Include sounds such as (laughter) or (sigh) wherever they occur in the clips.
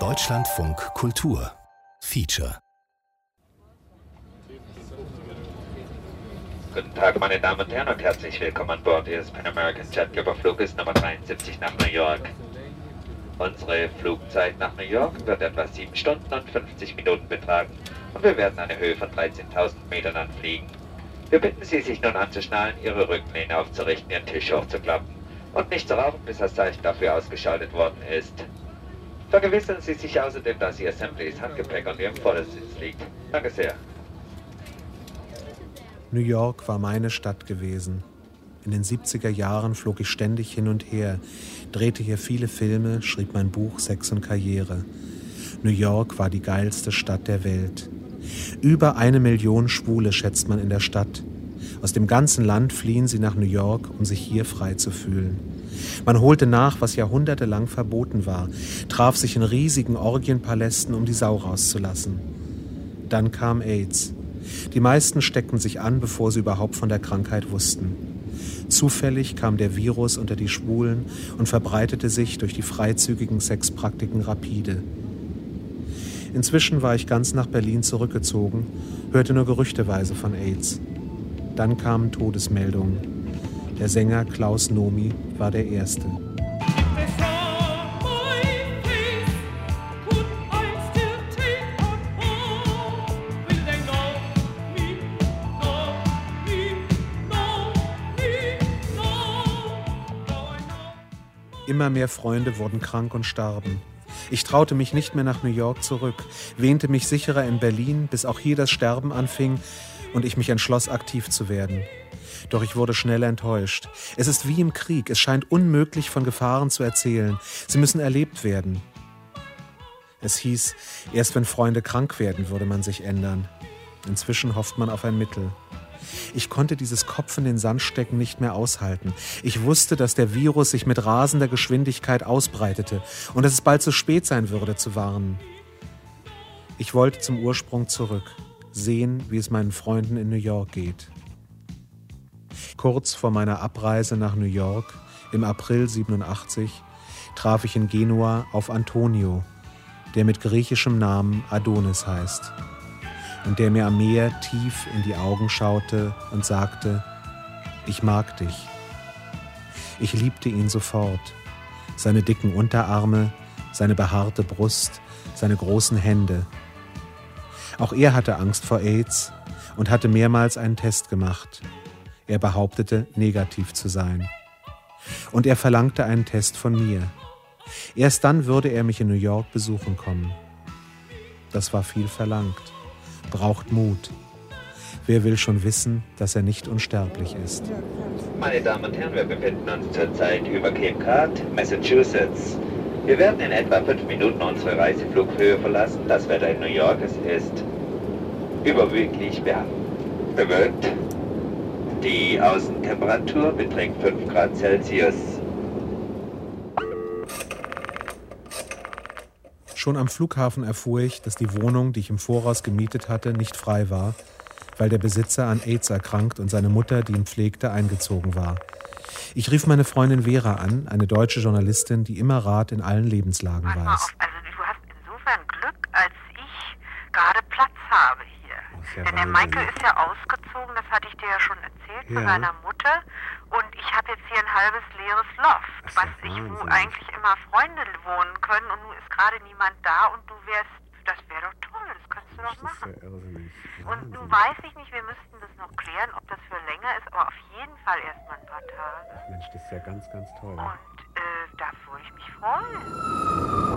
Deutschlandfunk Kultur Feature Guten Tag, meine Damen und Herren, und herzlich willkommen an Bord Ihres Pan American Jet Überfluges Nummer 73 nach New York. Unsere Flugzeit nach New York wird etwa 7 Stunden und 50 Minuten betragen und wir werden eine Höhe von 13.000 Metern anfliegen. Wir bitten Sie, sich nun anzuschnallen, Ihre Rückenlehne aufzurichten, Ihren Tisch hochzuklappen und nicht zu rauchen, bis das Zeichen dafür ausgeschaltet worden ist. Vergewissern Sie sich außerdem, dass Ihr Assemblies Handgepäck an Ihrem Vordersitz liegt. Danke sehr. New York war meine Stadt gewesen. In den 70er Jahren flog ich ständig hin und her, drehte hier viele Filme, schrieb mein Buch Sex und Karriere. New York war die geilste Stadt der Welt. Über eine Million Schwule schätzt man in der Stadt. Aus dem ganzen Land fliehen sie nach New York, um sich hier frei zu fühlen. Man holte nach, was jahrhundertelang verboten war, traf sich in riesigen Orgienpalästen, um die Sau rauszulassen. Dann kam AIDS. Die meisten steckten sich an, bevor sie überhaupt von der Krankheit wussten. Zufällig kam der Virus unter die Schwulen und verbreitete sich durch die freizügigen Sexpraktiken rapide. Inzwischen war ich ganz nach Berlin zurückgezogen, hörte nur gerüchteweise von AIDS. Dann kamen Todesmeldungen. Der Sänger Klaus Nomi war der Erste. Immer mehr Freunde wurden krank und starben. Ich traute mich nicht mehr nach New York zurück, wähnte mich sicherer in Berlin, bis auch hier das Sterben anfing und ich mich entschloss, aktiv zu werden. Doch ich wurde schnell enttäuscht. Es ist wie im Krieg, es scheint unmöglich von Gefahren zu erzählen. Sie müssen erlebt werden. Es hieß, erst wenn Freunde krank werden, würde man sich ändern. Inzwischen hofft man auf ein Mittel. Ich konnte dieses Kopf in den Sand stecken nicht mehr aushalten. Ich wusste, dass der Virus sich mit rasender Geschwindigkeit ausbreitete und dass es bald zu spät sein würde zu warnen. Ich wollte zum Ursprung zurück, sehen, wie es meinen Freunden in New York geht. Kurz vor meiner Abreise nach New York im April 87 traf ich in Genua auf Antonio, der mit griechischem Namen Adonis heißt und der mir am Meer tief in die Augen schaute und sagte, ich mag dich. Ich liebte ihn sofort, seine dicken Unterarme, seine behaarte Brust, seine großen Hände. Auch er hatte Angst vor AIDS und hatte mehrmals einen Test gemacht. Er behauptete, negativ zu sein. Und er verlangte einen Test von mir. Erst dann würde er mich in New York besuchen kommen. Das war viel verlangt braucht Mut. Wer will schon wissen, dass er nicht unsterblich ist? Meine Damen und Herren, wir befinden uns zurzeit über Cape Cod, Massachusetts. Wir werden in etwa fünf Minuten unsere Reiseflughöhe verlassen. Das Wetter in New York es ist überwiegend bewölkt. Die Außentemperatur beträgt 5 Grad Celsius. Schon am Flughafen erfuhr ich, dass die Wohnung, die ich im Voraus gemietet hatte, nicht frei war, weil der Besitzer an AIDS erkrankt und seine Mutter, die ihn pflegte, eingezogen war. Ich rief meine Freundin Vera an, eine deutsche Journalistin, die immer Rat in allen Lebenslagen weiß. Also du hast insofern Glück, als ich gerade Platz habe hier. Ja Denn der Michael ist ja ausgezogen, das hatte ich dir ja schon erzählt, ja. von seiner Mutter. Und ich habe jetzt hier ein halbes leeres Loft, was ich, wo eigentlich immer Freunde wohnen können und nun ist gerade niemand da und du wärst, das wäre doch toll, das könntest du doch machen. Ja und nun weiß ich nicht, wir müssten das noch klären, ob das für länger ist, aber auf jeden Fall erstmal ein paar Tage. Ach Mensch, das ist ja ganz, ganz toll. Und äh, da würde ich mich freuen.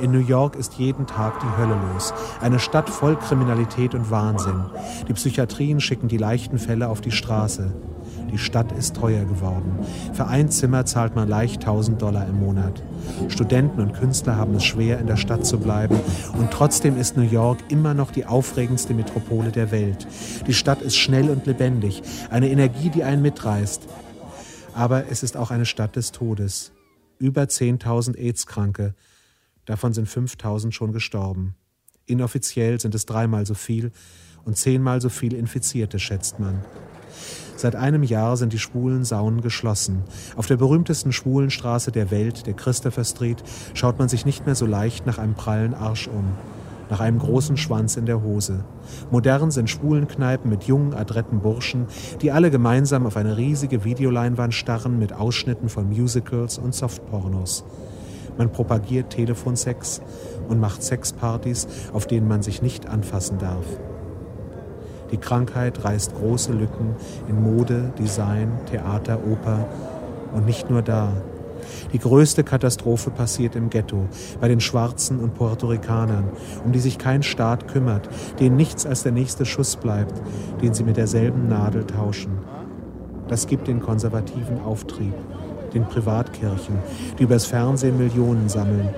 In New York ist jeden Tag die Hölle los. Eine Stadt voll Kriminalität und Wahnsinn. Die Psychiatrien schicken die leichten Fälle auf die Straße. Die Stadt ist teuer geworden. Für ein Zimmer zahlt man leicht 1000 Dollar im Monat. Studenten und Künstler haben es schwer, in der Stadt zu bleiben. Und trotzdem ist New York immer noch die aufregendste Metropole der Welt. Die Stadt ist schnell und lebendig. Eine Energie, die einen mitreißt. Aber es ist auch eine Stadt des Todes. Über 10.000 AIDS-Kranke. Davon sind 5000 schon gestorben. Inoffiziell sind es dreimal so viel und zehnmal so viel Infizierte, schätzt man. Seit einem Jahr sind die schwulen Saunen geschlossen. Auf der berühmtesten schwulen Straße der Welt, der Christopher Street, schaut man sich nicht mehr so leicht nach einem prallen Arsch um, nach einem großen Schwanz in der Hose. Modern sind schwulen Kneipen mit jungen, adretten Burschen, die alle gemeinsam auf eine riesige Videoleinwand starren mit Ausschnitten von Musicals und Softpornos. Man propagiert Telefonsex und macht Sexpartys, auf denen man sich nicht anfassen darf. Die Krankheit reißt große Lücken in Mode, Design, Theater, Oper und nicht nur da. Die größte Katastrophe passiert im Ghetto, bei den Schwarzen und Puerto Ricanern, um die sich kein Staat kümmert, denen nichts als der nächste Schuss bleibt, den sie mit derselben Nadel tauschen. Das gibt den konservativen Auftrieb, den Privatkirchen, die übers Fernsehen Millionen sammeln,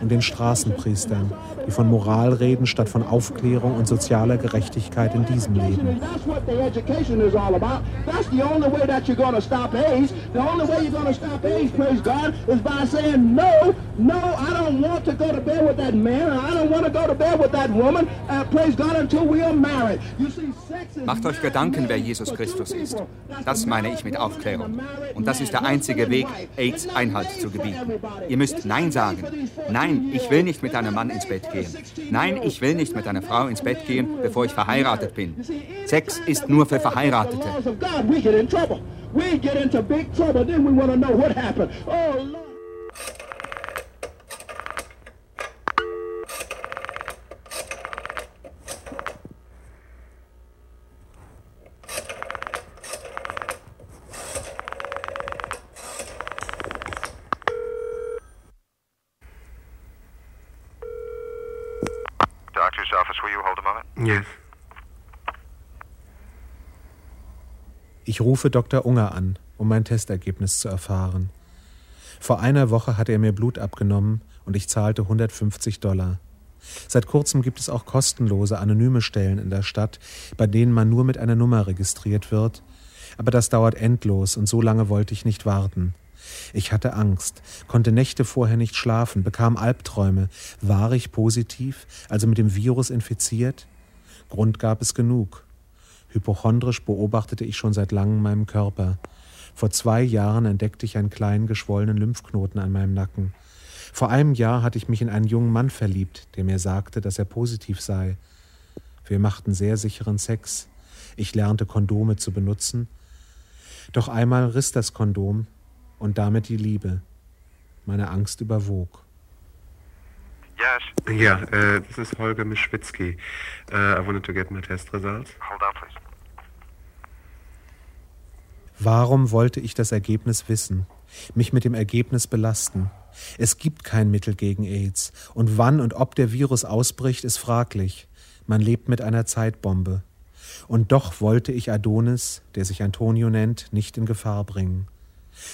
und den Straßenpriestern, die von Moral reden statt von Aufklärung und sozialer Gerechtigkeit in diesem Leben. Macht euch Gedanken, wer Jesus Christus ist. Das meine ich mit Aufklärung. Und das ist der einzige Weg, AIDS Einhalt zu gebieten. Ihr müsst Nein sagen. Nein, ich will nicht mit einem Mann ins Bett gehen. Nein, ich will nicht mit einer Frau ins Bett gehen, bevor ich verheiratet bin. Sex ist nur für Verheiratete. We get into big trouble, then we want to know what happened. Oh, Lord. Ich rufe Dr. Unger an, um mein Testergebnis zu erfahren. Vor einer Woche hat er mir Blut abgenommen und ich zahlte 150 Dollar. Seit kurzem gibt es auch kostenlose anonyme Stellen in der Stadt, bei denen man nur mit einer Nummer registriert wird. Aber das dauert endlos und so lange wollte ich nicht warten. Ich hatte Angst, konnte Nächte vorher nicht schlafen, bekam Albträume. War ich positiv, also mit dem Virus infiziert? Grund gab es genug. Hypochondrisch beobachtete ich schon seit langem meinen Körper. Vor zwei Jahren entdeckte ich einen kleinen geschwollenen Lymphknoten an meinem Nacken. Vor einem Jahr hatte ich mich in einen jungen Mann verliebt, der mir sagte, dass er positiv sei. Wir machten sehr sicheren Sex. Ich lernte Kondome zu benutzen. Doch einmal riss das Kondom und damit die Liebe. Meine Angst überwog. Yes. Yeah, uh, this is Holger Mischwitzki. Uh, I wanted to get my test results. Hold on, please. Warum wollte ich das Ergebnis wissen, mich mit dem Ergebnis belasten? Es gibt kein Mittel gegen AIDS, und wann und ob der Virus ausbricht, ist fraglich. Man lebt mit einer Zeitbombe. Und doch wollte ich Adonis, der sich Antonio nennt, nicht in Gefahr bringen.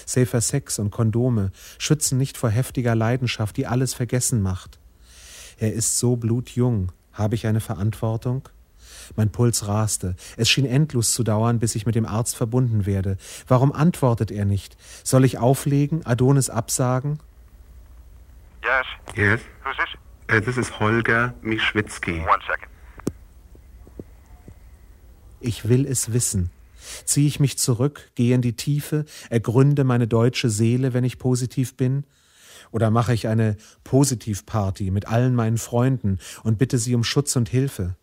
Safer Sex und Kondome schützen nicht vor heftiger Leidenschaft, die alles vergessen macht. Er ist so blutjung. Habe ich eine Verantwortung? Mein Puls raste. Es schien endlos zu dauern, bis ich mit dem Arzt verbunden werde. Warum antwortet er nicht? Soll ich auflegen, Adonis absagen? Yes. Yes. Who's this? Uh, this is Holger Mischwitzki. One second. Ich will es wissen. Ziehe ich mich zurück, gehe in die Tiefe, ergründe meine deutsche Seele, wenn ich positiv bin? Oder mache ich eine Positivparty mit allen meinen Freunden und bitte sie um Schutz und Hilfe?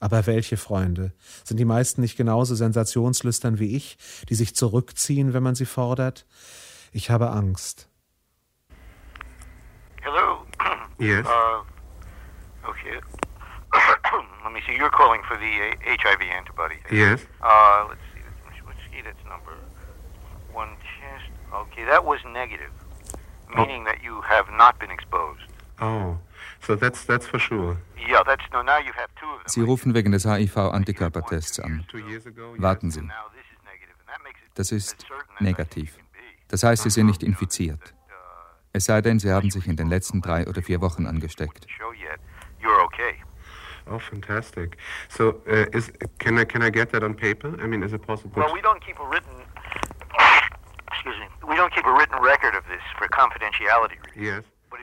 Aber welche Freunde? Sind die meisten nicht genauso sensationslüstern wie ich, die sich zurückziehen, wenn man sie fordert? Ich habe Angst. Hello. Yes. Uh, okay. (coughs) Let me see. You're calling for the HIV antibody. Yes. Uh, let's see. Let's see. That's number one test. Okay, that was negative. Meaning oh. that you have not been exposed. Oh. So that's, that's for sure. Sie rufen wegen des HIV-Antikörpertests an. Warten Sie. Das ist negativ. Das heißt, Sie sind nicht infiziert. Uh, es sei denn, Sie haben sich in den letzten drei oder vier Wochen angesteckt. Oh, fantastic. So, uh, is, can, I, can I get that on paper? I mean, is it possible? Well, we don't keep a written,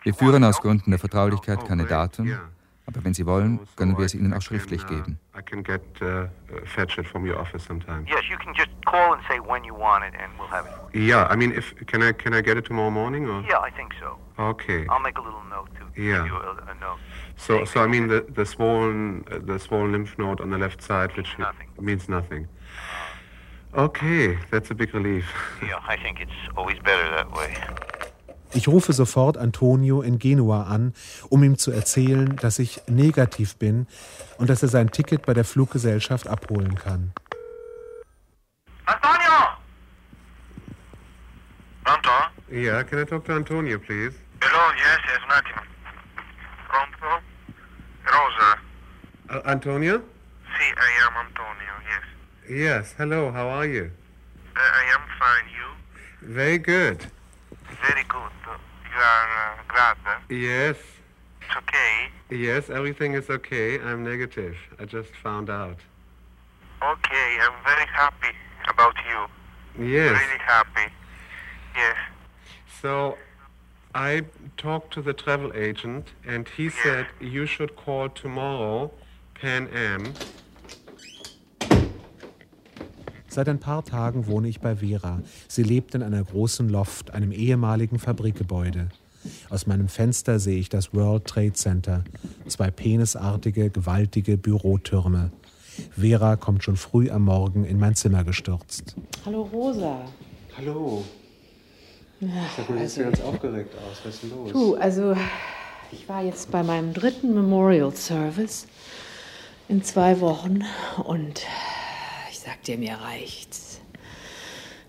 Wir führen aus Gründen der Vertraulichkeit keine Daten, Aber wenn Sie wollen, können wir es Ihnen auch schriftlich uh, geben. I can get uh, fetch it from your office sometime. Yes, you can just call and say when you want it, and we'll have it. Yeah, I mean, if can I can I get it tomorrow morning or? Yeah, I think so. Okay. I'll make a little note to Yeah. give you a, a note. So so I mean the the swollen uh, the swollen lymph node on the left side, which Nothing. means nothing. Okay, that's a big relief. Yeah, I think it's always better that way. Ich rufe sofort Antonio in Genua an, um ihm zu erzählen, dass ich negativ bin und dass er sein Ticket bei der Fluggesellschaft abholen kann. Antonio! Pronto? Yeah, can I talk to Antonio, please? Hello, yes, yes, attimo. Pronto? Rosa? Uh, Antonio? Sì, I am Antonio, yes. Yes. Hello. How are you? Uh, I am fine, you? Very good. Very good. You are uh, glad? eh? Yes. It's okay? Yes, everything is okay. I'm negative. I just found out. Okay, I'm very happy about you. Yes. Really happy. Yes. So I talked to the travel agent and he said you should call tomorrow Pan Am. Seit ein paar Tagen wohne ich bei Vera. Sie lebt in einer großen Loft, einem ehemaligen Fabrikgebäude. Aus meinem Fenster sehe ich das World Trade Center, zwei penisartige, gewaltige Bürotürme. Vera kommt schon früh am Morgen in mein Zimmer gestürzt. Hallo Rosa. Hallo. Sag mal, also- ganz aufgeregt aus. Was ist denn los? Du, also ich war jetzt bei meinem dritten Memorial Service in zwei Wochen und ich sag dir, mir reicht's.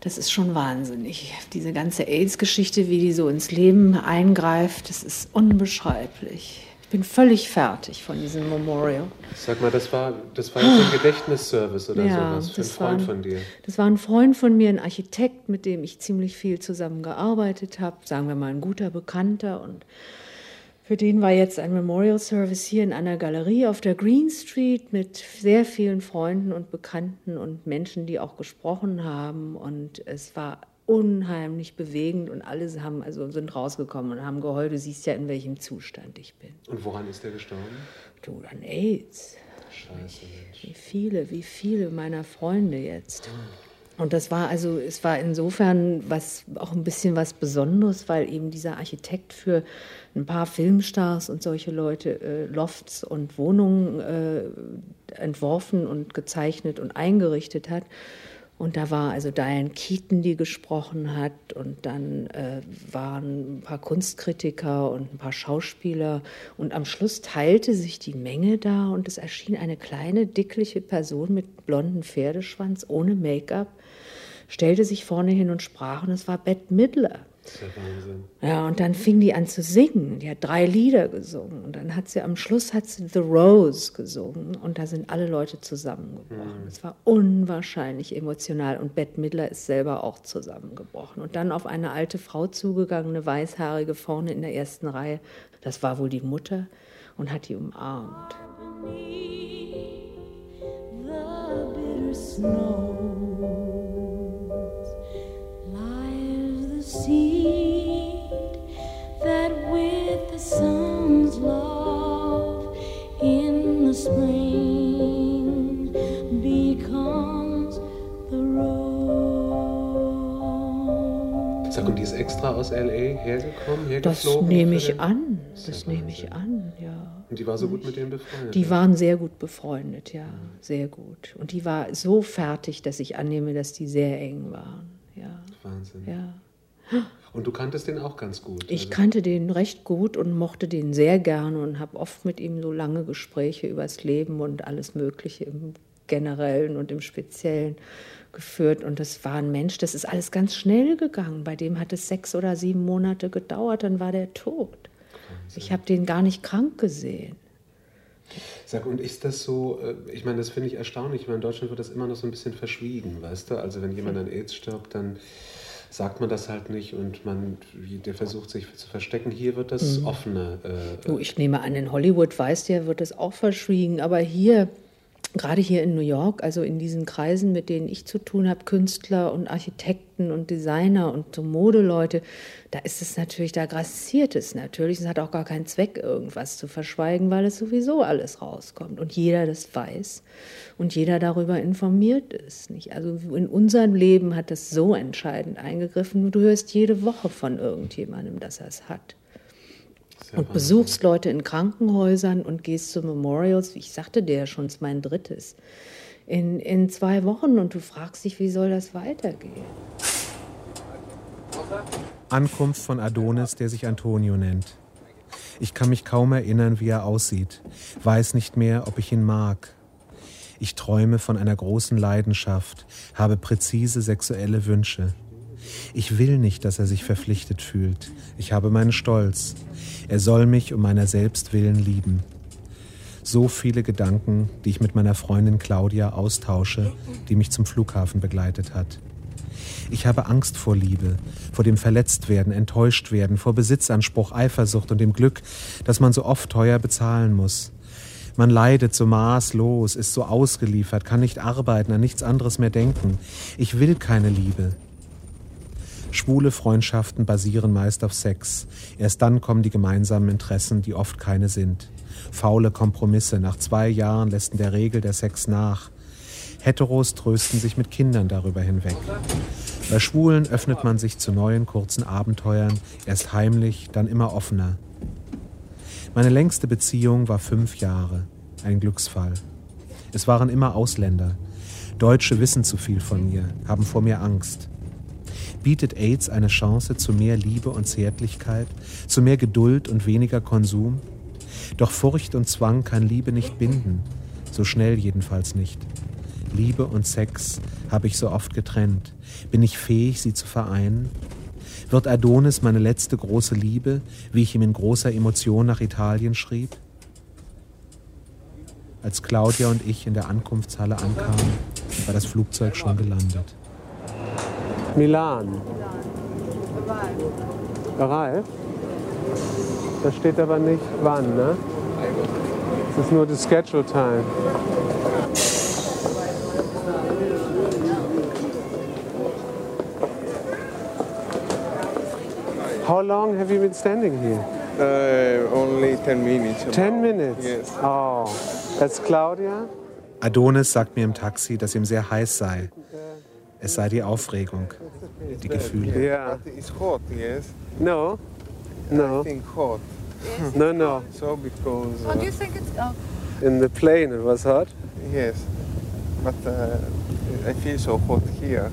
Das ist schon wahnsinnig. Diese ganze AIDS-Geschichte, wie die so ins Leben eingreift, das ist unbeschreiblich. Ich bin völlig fertig von diesem Memorial. Sag mal, das war, das war jetzt ein Gedächtnisservice oder Ja, sowas für einen Freund war- von dir. Das war ein Freund von mir, ein Architekt, mit dem ich ziemlich viel zusammengearbeitet habe, sagen wir mal ein guter Bekannter. Und für den war jetzt ein Memorial Service hier in einer Galerie auf der Green Street mit sehr vielen Freunden und Bekannten und Menschen, die auch gesprochen haben. Und es war unheimlich bewegend und alle haben, also sind rausgekommen und haben geheult. Du siehst ja, in welchem Zustand ich bin. Und woran ist der gestorben? Du, an AIDS. Scheiße, Mensch. Wie viele, wie viele meiner Freunde jetzt. Und das war also, es war insofern was, auch ein bisschen was Besonderes, weil eben dieser Architekt für ein paar Filmstars und solche Leute äh, Lofts und Wohnungen äh, entworfen und gezeichnet und eingerichtet hat. Und da war also Diane Keaton, die gesprochen hat, und dann äh, waren ein paar Kunstkritiker und ein paar Schauspieler. Und am Schluss teilte sich die Menge da und es erschien eine kleine, dickliche Person mit blondem Pferdeschwanz, ohne Make-up, stellte sich vorne hin und sprach, und es war Bette Midler. Das ist ja Wahnsinn. Ja, und dann fing die an zu singen. Die hat drei Lieder gesungen. Und dann hat sie am Schluss hat sie The Rose gesungen. Und da sind alle Leute zusammengebrochen. Es war unwahrscheinlich emotional. Und Bette Midler ist selber auch zusammengebrochen. Und dann auf eine alte Frau zugegangen, eine weißhaarige vorne in der ersten Reihe. Das war wohl die Mutter und hat die umarmt. the bitter snows seed that with the sun's love in the spring becomes the rose. Sag, und die ist extra aus L.A. hergekommen, Das hergeflogen? nehme für ich an. Das ja nehme ich an, ja. Und die war so gut mit denen befreundet? Die ja? waren sehr gut befreundet, ja, sehr gut. Und die war so fertig, dass ich annehme, dass die sehr eng waren. Ja, Wahnsinn. ja. Und du kanntest den auch ganz gut? Ich also- kannte den recht gut und mochte den sehr gerne und habe oft mit ihm so lange Gespräche übers Leben und alles Mögliche im Generellen und im Speziellen geführt. Und das war ein Mensch, das ist alles ganz schnell gegangen. Bei dem hat es sechs oder sieben Monate gedauert, dann war der tot. Ich habe den gar nicht krank gesehen. Sag, und ist das so, äh, ich meine, das finde ich erstaunlich. Ich meine, in Deutschland wird das immer noch so ein bisschen verschwiegen, weißt du? Also wenn jemand an AIDS stirbt, dann sagt man das halt nicht und man, der versucht sich zu verstecken. Hier wird das offener. Äh, ich nehme an, in Hollywood, weißt du ja, wird es auch verschwiegen. Aber hier gerade hier in New York, also in diesen Kreisen, mit denen ich zu tun habe, Künstler und Architekten und Designer und so Modeleute, da ist es natürlich, da grassiert es natürlich. Es hat auch gar keinen Zweck, irgendwas zu verschweigen, weil es sowieso alles rauskommt und jeder das weiß und jeder darüber informiert ist. Nicht? Also in unserem Leben hat das so entscheidend eingegriffen. Du hörst jede Woche von irgendjemandem, dass er es hat und besuchst Leute in Krankenhäusern und gehst zu Memorials. Ich sagte dir ja schon, es ist mein drittes. In, in zwei Wochen und du fragst dich, wie soll das weitergehen? Ankunft von Adonis, der sich Antonio nennt. Ich kann mich kaum erinnern, wie er aussieht, weiß nicht mehr, ob ich ihn mag. Ich träume von einer großen Leidenschaft, habe präzise sexuelle Wünsche. Ich will nicht, dass er sich verpflichtet fühlt. Ich habe meinen Stolz. Er soll mich um meiner selbst willen lieben. So viele Gedanken, die ich mit meiner Freundin Claudia austausche, die mich zum Flughafen begleitet hat. Ich habe Angst vor Liebe, vor dem Verletztwerden, Enttäuschtwerden, vor Besitzanspruch, Eifersucht und dem Glück, das man so oft teuer bezahlen muss. Man leidet so maßlos, ist so ausgeliefert, kann nicht arbeiten, an nichts anderes mehr denken. Ich will keine Liebe. Schwule Freundschaften basieren meist auf Sex. Erst dann kommen die gemeinsamen Interessen, die oft keine sind. Faule Kompromisse. Nach zwei Jahren lässt in der Regel der Sex nach. Heteros trösten sich mit Kindern darüber hinweg. Bei Schwulen öffnet man sich zu neuen kurzen Abenteuern, erst heimlich, dann immer offener. Meine längste Beziehung war fünf Jahre. Ein Glücksfall. Es waren immer Ausländer. Deutsche wissen zu viel von mir, haben vor mir Angst. Bietet AIDS eine Chance zu mehr Liebe und Zärtlichkeit, zu mehr Geduld und weniger Konsum? Doch Furcht und Zwang kann Liebe nicht binden, so schnell jedenfalls nicht. Liebe und Sex habe ich so oft getrennt. Bin ich fähig, sie zu vereinen? Wird Adonis meine letzte große Liebe, wie ich ihm in großer Emotion nach Italien schrieb? Als Claudia und ich in der Ankunftshalle ankamen, war das Flugzeug schon gelandet. Milan. Arrive? Da steht aber nicht wann, ne? Das ist nur die Schedule Time. How long have you been standing here? Uh, only 10 minutes. 10 minutes? Yes. Oh, that's Claudia? Adonis sagt mir im Taxi, dass ihm sehr heiß sei. Es sei die Aufregung, die Gefühle. Yeah. But it's hot, yes? No. No. I think hot. No, no. So because... Oh, uh, do you think it's... Oh. In the plane it was hot. Yes. But uh, I feel so hot here.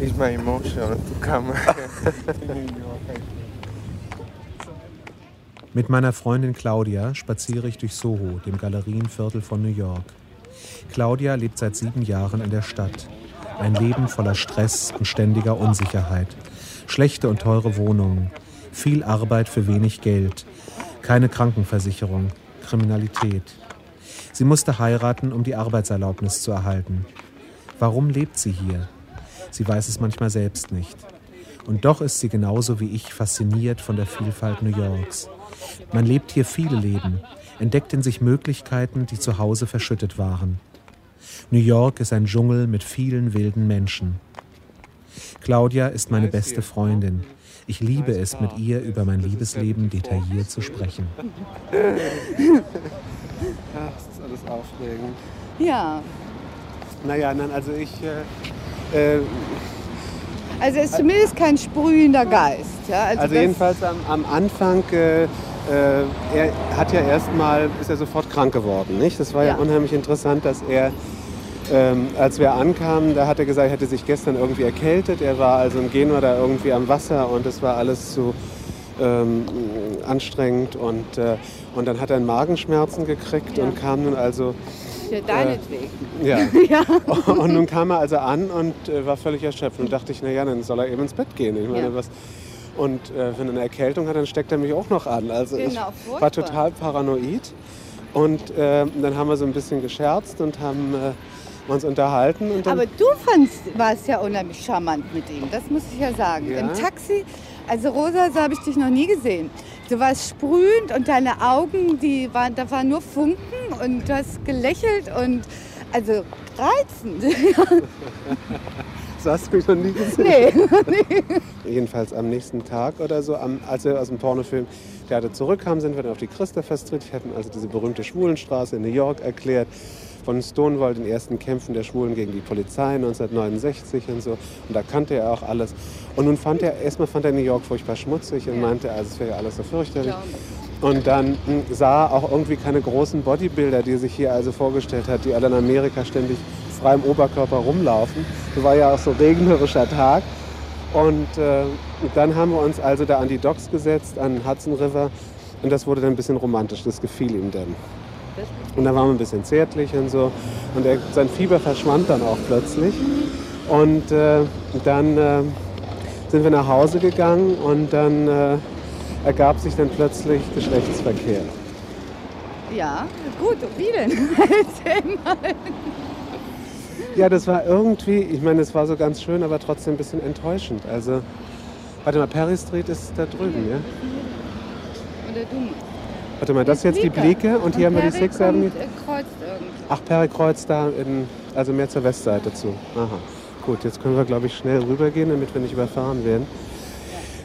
It's my emotion to come. (laughs) Mit meiner Freundin Claudia spaziere ich durch Soho, dem Galerienviertel von New York. Claudia lebt seit sieben Jahren in der Stadt. Ein Leben voller Stress und ständiger Unsicherheit. Schlechte und teure Wohnungen. Viel Arbeit für wenig Geld. Keine Krankenversicherung. Kriminalität. Sie musste heiraten, um die Arbeitserlaubnis zu erhalten. Warum lebt sie hier? Sie weiß es manchmal selbst nicht. Und doch ist sie genauso wie ich fasziniert von der Vielfalt New Yorks. Man lebt hier viele Leben, entdeckt in sich Möglichkeiten, die zu Hause verschüttet waren. New York ist ein Dschungel mit vielen wilden Menschen. Claudia ist meine beste Freundin. Ich liebe es, mit ihr über mein Liebesleben detailliert zu sprechen. Ach, das ist alles aufregend. Ja, Naja, nein, also ich. Äh, äh, also es ist zumindest kein sprühender Geist. Ja? also das- jedenfalls am, am Anfang. Äh, äh, er hat ja erstmal, ist er sofort krank geworden, nicht? Das war ja, Ja. unheimlich interessant, dass er, ähm, als wir ankamen, da hat er gesagt, er hätte sich gestern irgendwie erkältet. Er war also in Genua da irgendwie am Wasser und es war alles zu ähm, anstrengend und, äh, und dann hat er Magenschmerzen gekriegt und kam nun also Ja, deinetwegen. (laughs) Ja. (laughs) Ja. (laughs) Und nun kam er also an und äh, war völlig erschöpft. Und dachte ich, naja, dann soll er eben ins Bett gehen. Ich meine, Ja. was. Und äh, wenn er eine Erkältung hat, dann steckt er mich auch noch an. Also ich Genau, war furchtbar. total paranoid. Und äh, dann haben wir so ein bisschen gescherzt und haben äh, uns unterhalten. Aber du fandst, warst ja unheimlich charmant mit ihm, das muss ich ja sagen. Ja. Im Taxi, also Rosa, so habe ich dich noch nie gesehen. Du warst sprühend und deine Augen, die waren, da waren nur Funken und du hast gelächelt und Also reizend. das hast du mich noch nie gesehen. Nee. (laughs) Jedenfalls am nächsten Tag oder so, am, als wir aus dem Pornofilm Theater zurückkamen, sind wir dann auf die Christopher Street. Wir hatten also diese berühmte Schwulenstraße in New York erklärt von Stonewall, den ersten Kämpfen der Schwulen gegen die Polizei 1969 und so. Und da kannte er auch alles. Und nun fand er, erstmal fand er New York furchtbar schmutzig und meinte, also es wäre ja alles so fürchterlich. Und dann hm, sah auch irgendwie keine großen Bodybuilder, die er sich hier also vorgestellt hat, die alle in Amerika ständig frei im Oberkörper rumlaufen. Das war ja auch so regnerischer Tag. Und äh, dann haben wir uns also da an die Docks gesetzt, an Hudson River. Und das wurde dann ein bisschen romantisch, das gefiel ihm dann. Und dann waren wir ein bisschen zärtlich und so. Und er, sein Fieber verschwand dann auch plötzlich. Und äh, dann äh, sind wir nach Hause gegangen und dann äh, ergab sich dann plötzlich Geschlechtsverkehr. Ja, gut, wie denn? (laughs) Erzähl mal. Ja, das war irgendwie, ich meine, es war so ganz schön, aber trotzdem ein bisschen enttäuschend. Also, warte mal, Perry Street ist da drüben, ja? Oder du. Warte mal, das ist jetzt die Blicke und hier haben wir die Sixth Avenue. äh, kreuzt irgendwie. Ach, Perry kreuzt da, in, also mehr zur Westseite zu. Aha. Gut, jetzt können wir, glaube ich, schnell rübergehen, damit wir nicht überfahren werden.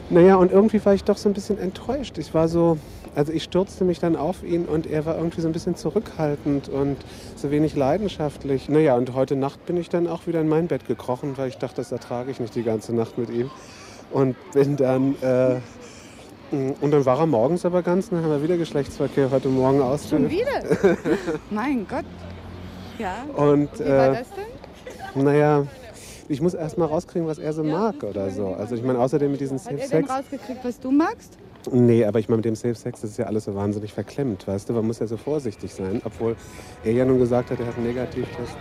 Naja, und irgendwie war ich doch so ein bisschen enttäuscht. Ich war so, also ich stürzte mich dann auf ihn und er war irgendwie so ein bisschen zurückhaltend und so wenig leidenschaftlich. Naja, und heute Nacht bin ich dann auch wieder in mein Bett gekrochen, weil ich dachte, das ertrage ich nicht die ganze Nacht mit ihm. Und bin dann, äh, und dann war er morgens aber ganz, dann haben wir wieder Geschlechtsverkehr heute Morgen aus. Schon wieder? (laughs) mein Gott. Ja. Und, Wie war äh, das denn? Naja, ich muss erst mal rauskriegen, was er so mag oder so. Also ich meine, außerdem mit diesem Hat Safe er denn Sex. rausgekriegt, was du magst? Nee, aber ich meine, mit dem Safe Sex, das ist ja alles so wahnsinnig verklemmt, weißt du? Man muss ja so vorsichtig sein, obwohl er ja nun gesagt hat, er hat einen Negativtest.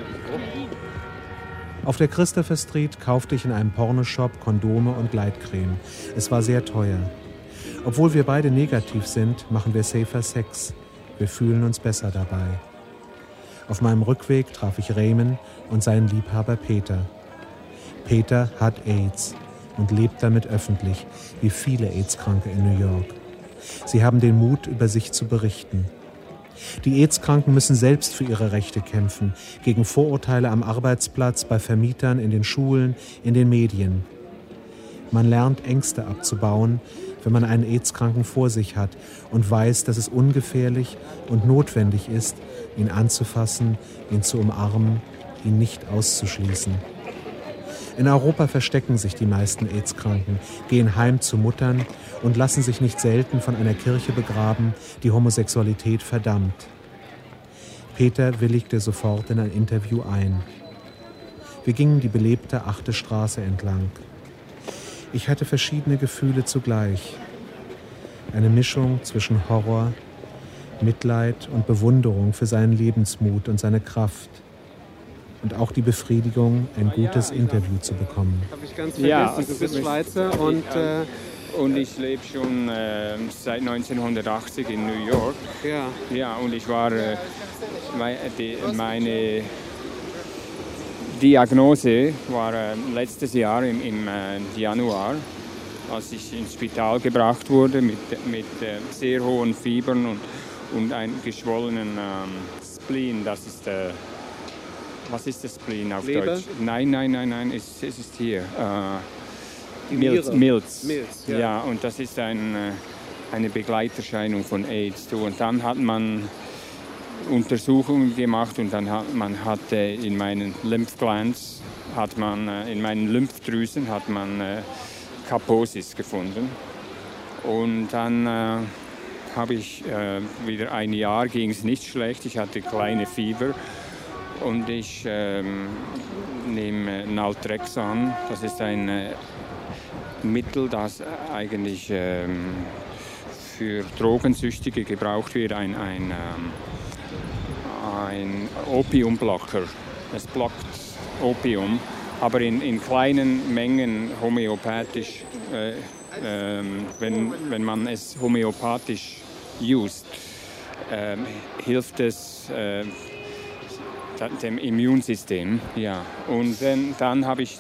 Auf der Christopher Street kaufte ich in einem Pornoshop Kondome und Gleitcreme. Es war sehr teuer. Obwohl wir beide negativ sind, machen wir safer Sex. Wir fühlen uns besser dabei. Auf meinem Rückweg traf ich Raymond und seinen Liebhaber Peter. Peter hat AIDS und lebt damit öffentlich, wie viele AIDS-Kranke in New York. Sie haben den Mut, über sich zu berichten. Die AIDS-Kranken müssen selbst für ihre Rechte kämpfen, gegen Vorurteile am Arbeitsplatz, bei Vermietern, in den Schulen, in den Medien. Man lernt Ängste abzubauen, wenn man einen AIDS-Kranken vor sich hat und weiß, dass es ungefährlich und notwendig ist, ihn anzufassen, ihn zu umarmen, ihn nicht auszuschließen. In Europa verstecken sich die meisten AIDS-Kranken, gehen heim zu Muttern und lassen sich nicht selten von einer Kirche begraben, die Homosexualität verdammt. Peter willigte sofort in ein Interview ein. Wir gingen die belebte achte Straße entlang. Ich hatte verschiedene Gefühle zugleich. Eine Mischung zwischen Horror, Mitleid und Bewunderung für seinen Lebensmut und seine Kraft. Und auch die Befriedigung, ein gutes Interview zu bekommen. Habe ich ganz Ja, vergessen, du bist also- Schweizer und äh, Und ich lebe schon äh, seit 1980 in New York. ja. Ja, und ich war, äh, meine Diagnose war äh, letztes Jahr im, im äh, Januar, als ich ins Spital gebracht wurde mit, mit äh, sehr hohen Fiebern und, und einem geschwollenen ähm, Spleen. Das ist äh, was ist das Spleen auf Leber? Deutsch? Nein, nein, nein, nein, es, es ist hier. Äh, Milz. Milz. Milz, ja. ja. und das ist ein, eine Begleiterscheinung von AIDS. Und dann hat man Untersuchungen gemacht und dann hat man hat äh, in meinen Lymphglands, hat man äh, in meinen Lymphdrüsen hat man äh, Kaposis gefunden. Und dann äh, habe ich äh, wieder ein Jahr ging es nicht schlecht. Ich hatte kleine Fieber und ich ähm, nehme Naltrexan. Das ist ein äh, Mittel, das eigentlich ähm, für Drogensüchtige gebraucht wird, ein, ein, ähm, ein Opiumblocker. Es blockt Opium, aber in, in kleinen Mengen homöopathisch, äh, ähm, wenn, wenn man es homöopathisch used, ähm, hilft es äh, dem Immunsystem. Ja. Und dann, dann habe ich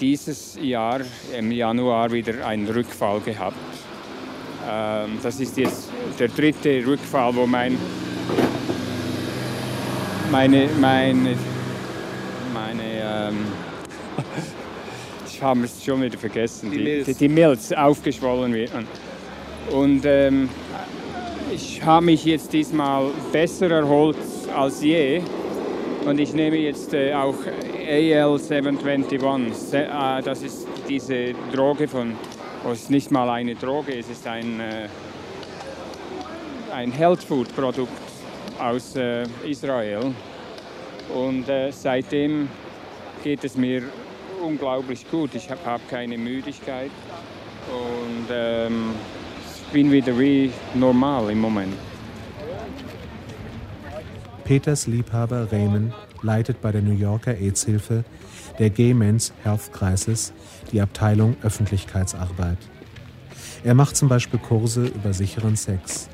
dieses Jahr im Januar wieder einen Rückfall gehabt. Ähm, das ist jetzt der dritte Rückfall, wo mein, meine, meine meine, ähm, ich habe es schon wieder vergessen, die, die, Milz. Die, die Milz aufgeschwollen wird. Und ähm, ich habe mich jetzt diesmal besser erholt als je. Und ich nehme jetzt äh, auch AL721. Äh, das ist diese Droge von, oh, es ist nicht mal eine Droge, es ist ein, äh, ein Health Food Produkt aus äh, Israel. Und äh, seitdem geht es mir unglaublich gut. Ich habe hab keine Müdigkeit und ähm, bin wieder wie normal im Moment. Peters Liebhaber Raymond leitet bei der New Yorker AIDS-Hilfe der Gay Men's Health Crisis die Abteilung Öffentlichkeitsarbeit. Er macht zum Beispiel Kurse über sicheren Sex.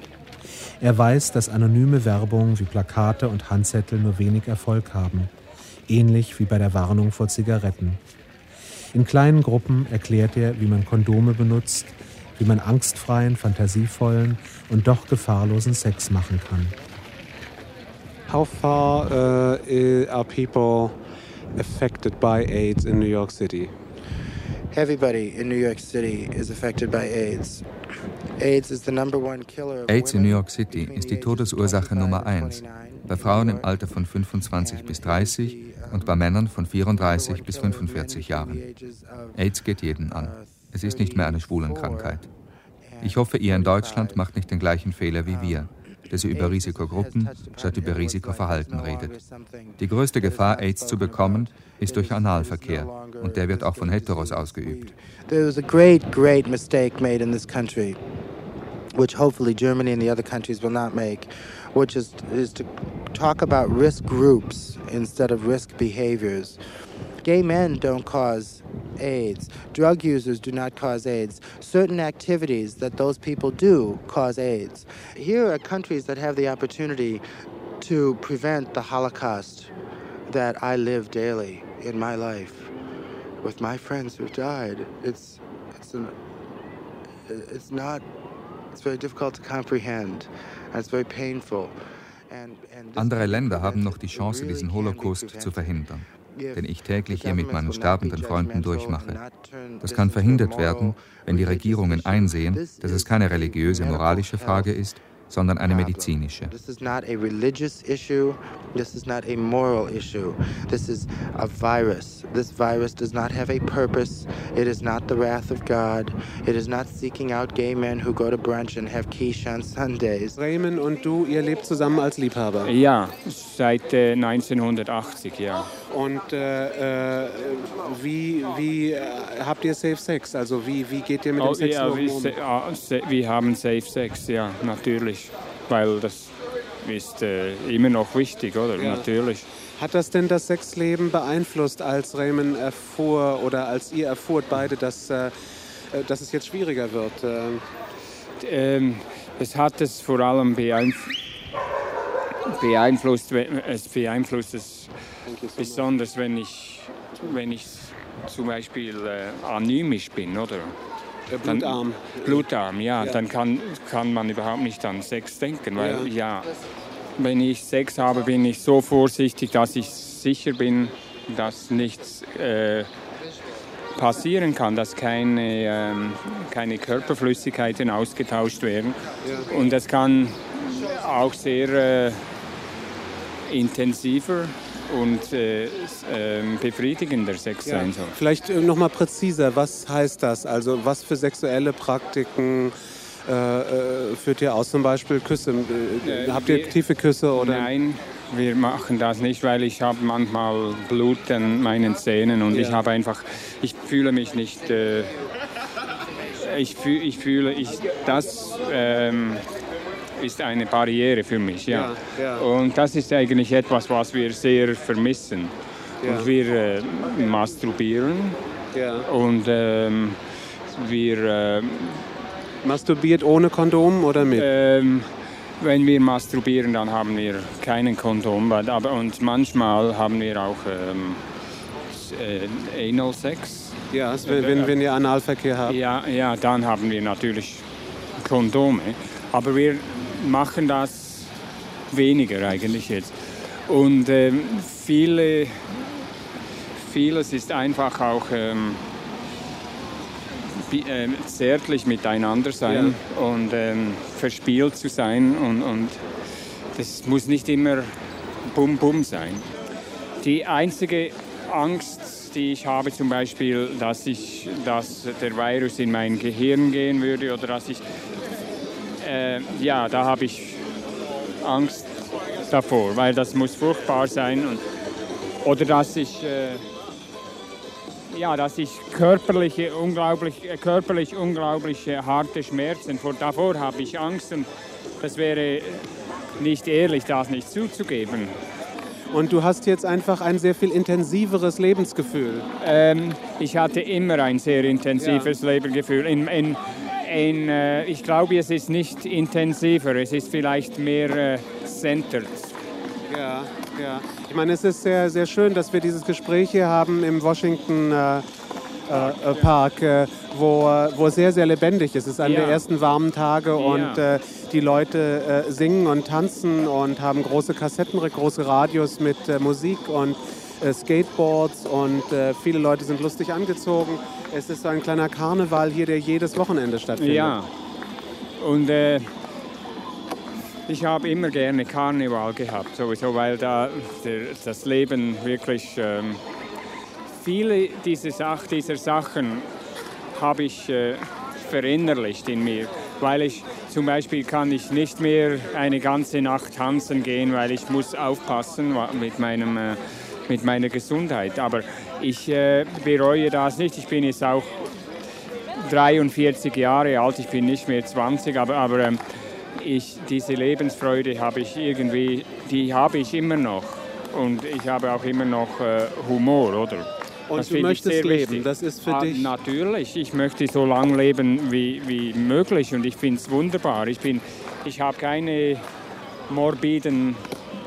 Er weiß, dass anonyme Werbung wie Plakate und Handzettel nur wenig Erfolg haben, ähnlich wie bei der Warnung vor Zigaretten. In kleinen Gruppen erklärt er, wie man Kondome benutzt, wie man angstfreien, fantasievollen und doch gefahrlosen Sex machen kann. How far uh, are people affected by AIDS in New York City? Everybody in New York City is affected by AIDS. AIDS in New York City ist die Todesursache Nummer eins. Bei Frauen im Alter von 25 bis 30 und bei Männern von 34 bis 45 Jahren. AIDS geht jeden an. Es ist nicht mehr eine Schwulenkrankheit. Ich hoffe, ihr in Deutschland macht nicht den gleichen Fehler wie wir dass er über Risikogruppen statt über Risikoverhalten redet. Die größte Gefahr, AIDS zu bekommen, ist durch Analverkehr und der wird auch von Heteros ausgeübt. Which hopefully Germany and the other countries will not make, which is, is to talk about risk groups instead of risk behaviors. Gay men don't cause AIDS. Drug users do not cause AIDS. Certain activities that those people do cause AIDS. Here are countries that have the opportunity to prevent the Holocaust that I live daily in my life with my friends who died. It's it's an it's not it's very difficult to comprehend and it's very painful. Andere Länder haben noch die Chance, diesen Holocaust zu verhindern. Den ich täglich hier mit meinen sterbenden Freunden durchmache. Das kann verhindert werden, wenn die Regierungen einsehen, dass es keine religiöse, moralische Frage ist, sondern eine medizinische. This is not a religious issue. This is not a moral issue. This is a virus. This virus does not have a purpose. It is not the wrath of God. It is not seeking out gay men who go to brunch and have quiche on Sundays. Raymond und du, ihr lebt zusammen als Liebhaber? Ja, seit äh, 1980, ja. Und äh, äh, wie, wie äh, habt ihr Safe Sex? Also wie, wie geht ihr mit dem oh, Sex ja, um? Wir, wir haben Safe Sex, ja, natürlich natürlich, weil das ist äh, immer noch wichtig, oder? Ja. Natürlich. Hat das denn das Sexleben beeinflusst, als Raymond erfuhr oder als ihr erfuhrt beide, dass, äh, dass es jetzt schwieriger wird? Ähm, es hat es vor allem beeinf beeinflusst, es beeinflusst es besonders, wenn ich, wenn ich zum Beispiel äh, anämisch bin, oder? Blutarm. Dann, Blutarm, ja, ja, Dann kann, kann man überhaupt nicht an Sex denken, weil ja. ja, wenn ich Sex habe, bin ich so vorsichtig, dass ich sicher bin, dass nichts äh, passieren kann, dass keine, ähm, keine Körperflüssigkeiten ausgetauscht werden. Ja. Und das kann auch sehr äh, intensiver und äh, äh, befriedigender Sex ja. sein soll. Vielleicht äh, noch mal präziser, was heißt das? Also was für sexuelle Praktiken äh, äh führt ihr aus? Zum Beispiel Küsse. Äh, habt ihr tiefe Küsse? Oder? Nein, wir machen das nicht, weil ich habe manchmal Blut an meinen Zähnen und ja. ich habe einfach, ich fühle mich nicht, ich, fühl, ich fühle, ich, das ähm, ist eine Barriere für mich. Ja. ja, ja. Und das ist eigentlich etwas, was wir sehr vermissen. Ja. Und wir äh, masturbieren und ähm, wir... Äh, Masturbiert ohne Kondom oder mit? Ähm, wenn wir masturbieren, dann haben wir keinen Kondom. Aber, und manchmal haben wir auch ähm, äh, Anal-Sex. Ja, also wenn, wenn, wenn ihr Analverkehr habt. Ja, ja, dann haben wir natürlich Kondome. Aber wir machen das weniger eigentlich jetzt. Und äh, viele vieles ist einfach auch ähm, äh, zärtlich miteinander sein ja. und ähm, verspielt zu sein und, und das muss nicht immer bum bum sein. Die einzige Angst, die ich habe, zum Beispiel, dass, ich, dass der Virus in mein Gehirn gehen würde oder dass ich, äh, ja, da habe ich Angst davor, weil das muss furchtbar sein und, oder dass ich äh, ja, dass ich körperliche, unglaublich, äh, körperlich unglaublich harte Schmerzen, vor, davor habe ich Angst und das wäre nicht ehrlich, das nicht zuzugeben. Und du hast jetzt einfach ein sehr viel intensiveres Lebensgefühl. Ähm, ich hatte immer ein sehr intensives ja. Lebensgefühl. In, in, in, äh, ich glaube, es ist nicht intensiver, es ist vielleicht mehr äh, centered. Ja, ja. Ich meine, es ist sehr, sehr schön, dass wir dieses Gespräch hier haben im Washington äh, äh, Park, äh, wo, wo sehr, sehr lebendig ist. Es ist einer ja. der ersten warmen Tage und äh, die Leute äh, singen und tanzen und haben große Kassetten, große Radios mit äh, Musik und Skateboards und viele Leute sind lustig angezogen. Es ist so ein kleiner Karneval hier, der jedes Wochenende stattfindet. Ja, und ich habe immer gerne Karneval gehabt, sowieso, weil da das Leben wirklich. Ähm, viele dieser, Sach dieser Sachen habe ich äh, verinnerlicht in mir, weil ich zum Beispiel kann ich nicht mehr eine ganze Nacht tanzen gehen, weil ich muss aufpassen mit, meinem, äh, mit meiner Gesundheit. Aber ich äh, bereue das nicht. Ich bin jetzt auch 43 Jahre alt, ich bin nicht mehr 20, aber, aber ähm, ich, diese Lebensfreude habe ich irgendwie, die habe ich immer noch. Und ich habe auch immer noch äh, Humor, oder? Und das du möchtest leben, das ist für ah, dich... Natürlich, ich möchte so lange leben wie, wie möglich und ich finde es wunderbar. Ich, ich habe keine morbiden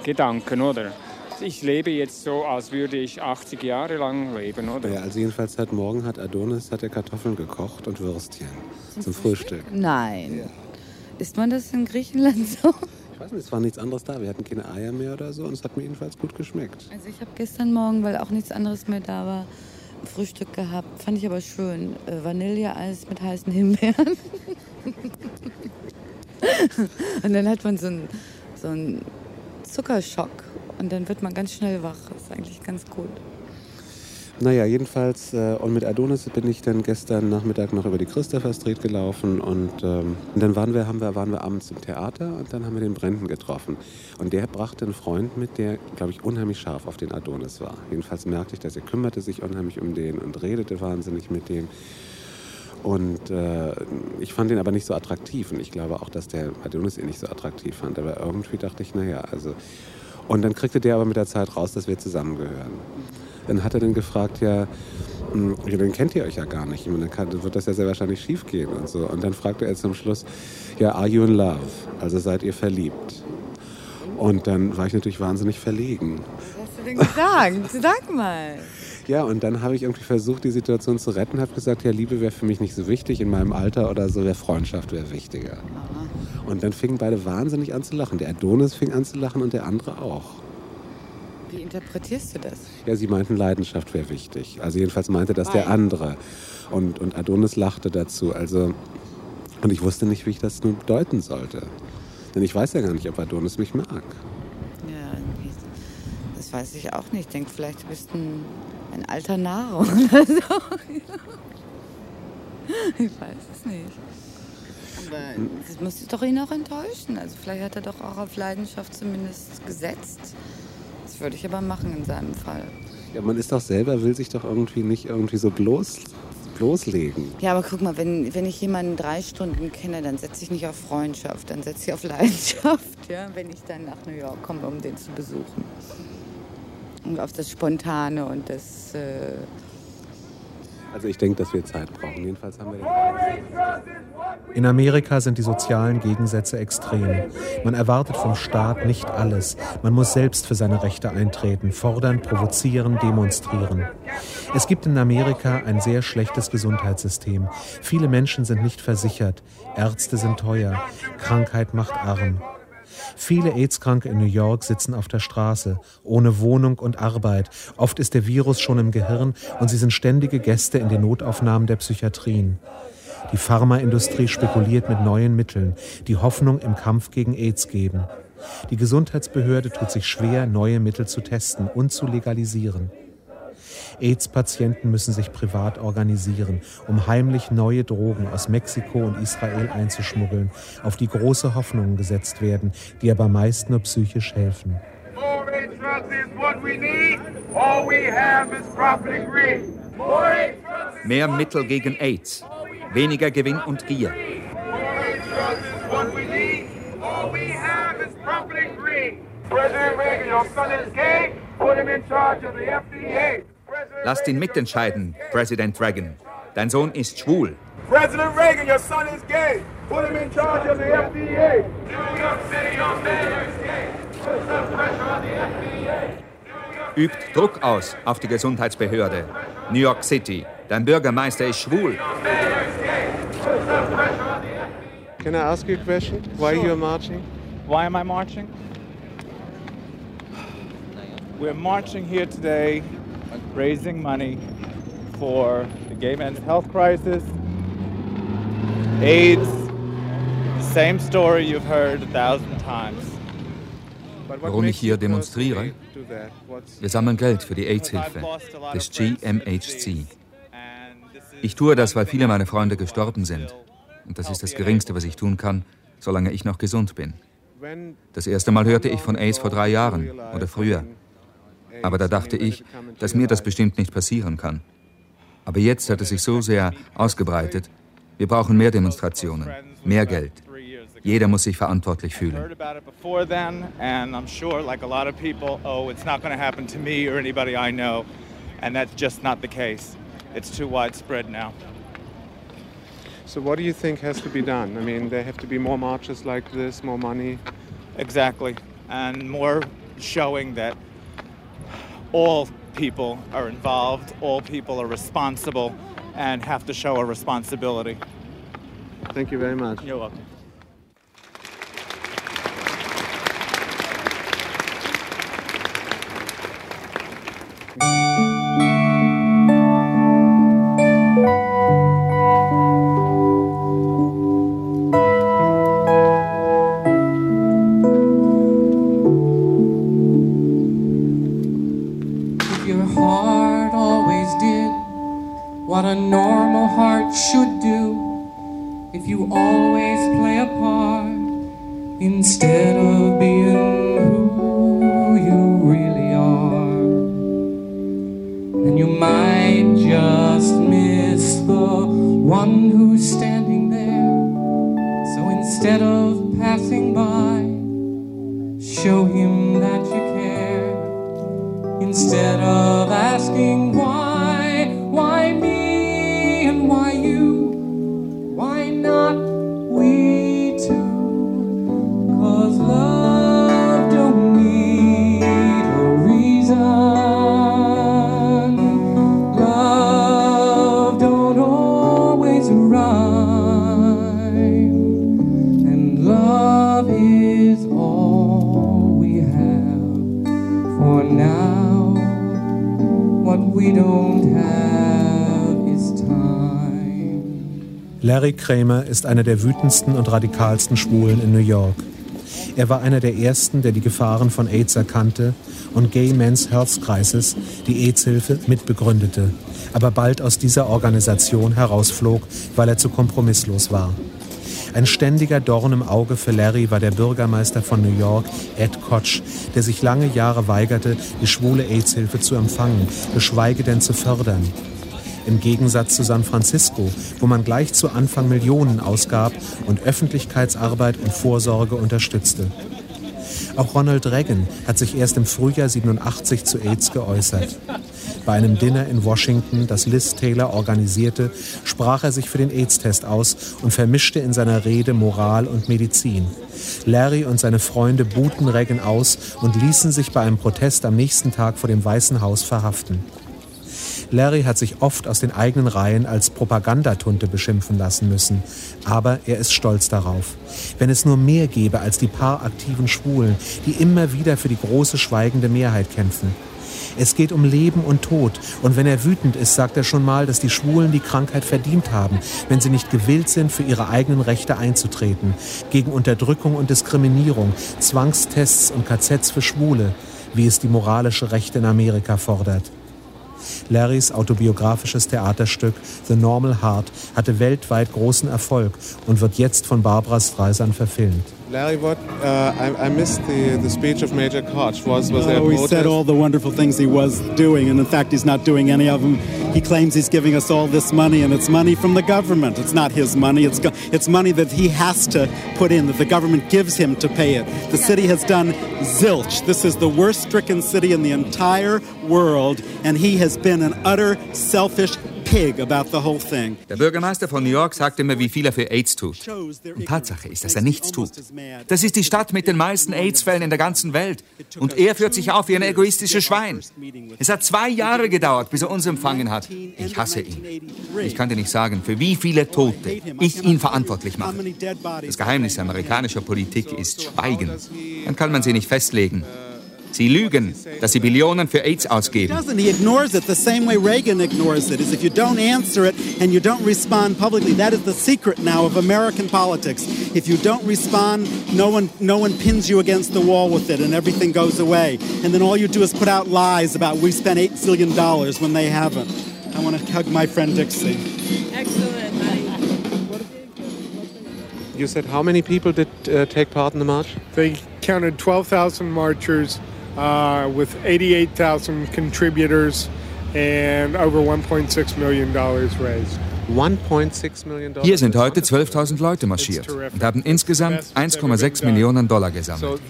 Gedanken, oder? Ich lebe jetzt so, als würde ich 80 Jahre lang leben, oder? Ja, also jedenfalls heute Morgen hat Adonis hat er Kartoffeln gekocht und Würstchen zum Frühstück. Nein. Ja. Ist man das in Griechenland so? Ich weiß nicht, es war nichts anderes da. Wir hatten keine Eier mehr oder so und es hat mir jedenfalls gut geschmeckt. Also ich habe gestern Morgen, weil auch nichts anderes mehr da war, Frühstück gehabt. Fand ich aber schön. Äh, Vanilleeis mit heißen Himbeeren. (laughs) und dann hat man so einen so Zuckerschock und dann wird man ganz schnell wach. Das ist eigentlich ganz gut. Naja, jedenfalls, äh, und mit Adonis bin ich dann gestern Nachmittag noch über die Christopher Street gelaufen und, ähm, und dann waren wir, haben wir, waren wir abends im Theater und dann haben wir den Brenten getroffen. Und der brachte einen Freund mit, der, glaube ich, unheimlich scharf auf den Adonis war. Jedenfalls merkte ich, dass er kümmerte sich unheimlich um den und redete wahnsinnig mit dem. Und äh, ich fand ihn aber nicht so attraktiv und ich glaube auch, dass der Adonis ihn nicht so attraktiv fand. Aber irgendwie dachte ich, naja, also. Und dann kriegte der aber mit der Zeit raus, dass wir zusammengehören. Dann hat er dann gefragt, ja, hm, ja, dann kennt ihr euch ja gar nicht. Meine, dann wird das ja sehr wahrscheinlich schief gehen und so. Und dann fragte er zum Schluss, ja, are you in love? Also seid ihr verliebt? Und dann war ich natürlich wahnsinnig verlegen. Was hast du denn gesagt? (laughs) Sag mal. Ja, und dann habe ich irgendwie versucht, die Situation zu retten, habe gesagt, ja, Liebe wäre für mich nicht so wichtig, in meinem Alter oder so, wäre Freundschaft wäre wichtiger. Aha. Und dann fingen beide wahnsinnig an zu lachen. Der Adonis fing an zu lachen und der andere auch. Wie interpretierst du das? Ja, sie meinten, Leidenschaft wäre wichtig. Also jedenfalls meinte das der andere. Und, und Adonis lachte dazu. Also, und ich wusste nicht, wie ich das nun deuten sollte. Denn ich weiß ja gar nicht, ob Adonis mich mag. Ja, das weiß ich auch nicht. Ich denke, vielleicht bist du ein, ein alter Narr oder so. (laughs) ich weiß es nicht. Aber das muss doch ihn auch enttäuschen. Also vielleicht hat er doch auch auf Leidenschaft zumindest gesetzt würde ich aber machen in seinem Fall. Ja, man ist doch selber, will sich doch irgendwie nicht irgendwie so bloß, bloßlegen. Ja, aber guck mal, wenn, wenn ich jemanden drei Stunden kenne, dann setze ich nicht auf Freundschaft, dann setze ich auf (laughs) Leidenschaft, ja, wenn ich dann nach New York komme, um den zu besuchen. Und auf das Spontane und das... Äh also ich denke, dass wir Zeit brauchen. Jedenfalls haben wir den in Amerika sind die sozialen Gegensätze extrem. Man erwartet vom Staat nicht alles. Man muss selbst für seine Rechte eintreten, fordern, provozieren, demonstrieren. Es gibt in Amerika ein sehr schlechtes Gesundheitssystem. Viele Menschen sind nicht versichert. Ärzte sind teuer. Krankheit macht arm. Viele AIDS-Kranke in New York sitzen auf der Straße, ohne Wohnung und Arbeit. Oft ist der Virus schon im Gehirn und sie sind ständige Gäste in den Notaufnahmen der Psychiatrien. Die Pharmaindustrie spekuliert mit neuen Mitteln, die Hoffnung im Kampf gegen AIDS geben. Die Gesundheitsbehörde tut sich schwer, neue Mittel zu testen und zu legalisieren. AIDS-Patienten müssen sich privat organisieren, um heimlich neue Drogen aus Mexiko und Israel einzuschmuggeln, auf die große Hoffnungen gesetzt werden, die aber meist nur psychisch helfen. Mehr Mittel gegen AIDS, weniger Gewinn und Gier. President Reagan, your son is gay, put him in charge of the FDA. Lasst ihn mitentscheiden, Präsident Reagan. Dein Sohn ist schwul. President Reagan, your son is gay. Put him in charge of the FDA. New York City, your mayor is gay. Put some pressure on the FDA. Übt Druck aus auf die Gesundheitsbehörde. New York City, dein Bürgermeister ist schwul. Can I ask you a question? Why sure. you're marching? Why am I marching? We're marching here today raising money for the gay men's health crisis, AIDS, the same story you've heard a thousand times. Warum ich hier demonstriere? Wir sammeln Geld für die AIDS-Hilfe des GMHC. Ich tue das, weil viele meiner Freunde gestorben sind. Und das ist das Geringste, was ich tun kann, solange ich noch gesund bin. Das erste Mal hörte ich von AIDS vor drei Jahren oder früher. Aber da dachte ich, dass mir das bestimmt nicht passieren kann. Aber jetzt hat es sich so sehr ausgebreitet. Wir brauchen mehr Demonstrationen, mehr Geld. Jeder muss sich verantwortlich fühlen. So what do you think has to be done? I mean, there have to be more marches like this, more money. Exactly, and more showing that all people are involved, all people are responsible, and have to show a responsibility. Thank you very much. You're welcome. Larry Kramer ist einer der wütendsten und radikalsten Schwulen in New York. Er war einer der ersten, der die Gefahren von AIDS erkannte und Gay Men's Health Crisis, die AIDS-Hilfe, mitbegründete, aber bald aus dieser Organisation herausflog, weil er zu kompromisslos war. Ein ständiger Dorn im Auge für Larry war der Bürgermeister von New York, Ed Koch, der sich lange Jahre weigerte, die schwule AIDS-Hilfe zu empfangen, geschweige denn zu fördern. Im Gegensatz zu San Francisco, wo man gleich zu Anfang Millionen ausgab und Öffentlichkeitsarbeit und Vorsorge unterstützte. Auch Ronald Reagan hat sich erst im Frühjahr 87 zu AIDS geäußert. Bei einem Dinner in Washington, das Liz Taylor organisierte, sprach er sich für den AIDS-Test aus und vermischte in seiner Rede Moral und Medizin. Larry und seine Freunde buhten Reagan aus und ließen sich bei einem Protest am nächsten Tag vor dem Weißen Haus verhaften. Larry hat sich oft aus den eigenen Reihen als Propagandatunte beschimpfen lassen müssen. Aber er ist stolz darauf. Wenn es nur mehr gäbe als die paar aktiven Schwulen, die immer wieder für die große schweigende Mehrheit kämpfen. Es geht um Leben und Tod. Und wenn er wütend ist, sagt er schon mal, dass die Schwulen die Krankheit verdient haben, wenn sie nicht gewillt sind, für ihre eigenen Rechte einzutreten. Gegen Unterdrückung und Diskriminierung, Zwangstests und KZs für Schwule, wie es die moralische Rechte in Amerika fordert. Larrys autobiografisches Theaterstück The Normal Heart hatte weltweit großen Erfolg und wird jetzt von Barbara Streisand verfilmt. Larry, what? Uh, I, I, missed the, the speech of Major Koch. Was, was there oh, he said all the wonderful things he was doing, and in fact, he's not doing any of them. He claims he's giving us all this money, and it's money from the government. It's not his money. It's, it's money that he has to put in, that the government gives him to pay it. The city has done zilch. This is the worst stricken city in the entire world, and he has been an utter selfish Der Bürgermeister von New York sagte mir, wie viel er für AIDS tut. Und Tatsache ist, dass er nichts tut. Das ist die Stadt mit den meisten AIDS-Fällen in der ganzen Welt. Und er führt sich auf wie ein egoistisches Schwein. Es hat zwei Jahre gedauert, bis er uns empfangen hat. Ich hasse ihn. Ich kann dir nicht sagen, für wie viele Tote ich ihn verantwortlich mache. Das Geheimnis amerikanischer Politik ist Schweigen. Dann kann man sie nicht festlegen. Sie lügen, dass sie Billionen für AIDS ausgeben. Doesn't he ignores it the same way Reagan ignores it? Is if you don't answer it and you don't respond publicly, that is the secret now of American politics. If you don't respond, no one no one pins you against the wall with it, and everything goes away. And then all you do is put out lies about we spent eight zillion dollars when they haven't. I want to hug my friend Dixie. Excellent, You said how many people did uh, take part in the march? They counted 12,000 marchers uh, with 88,000 contributors and over 1.6 million dollars raised. Hier sind heute 12.000 Leute marschiert und haben insgesamt 1,6 Millionen Dollar gesammelt.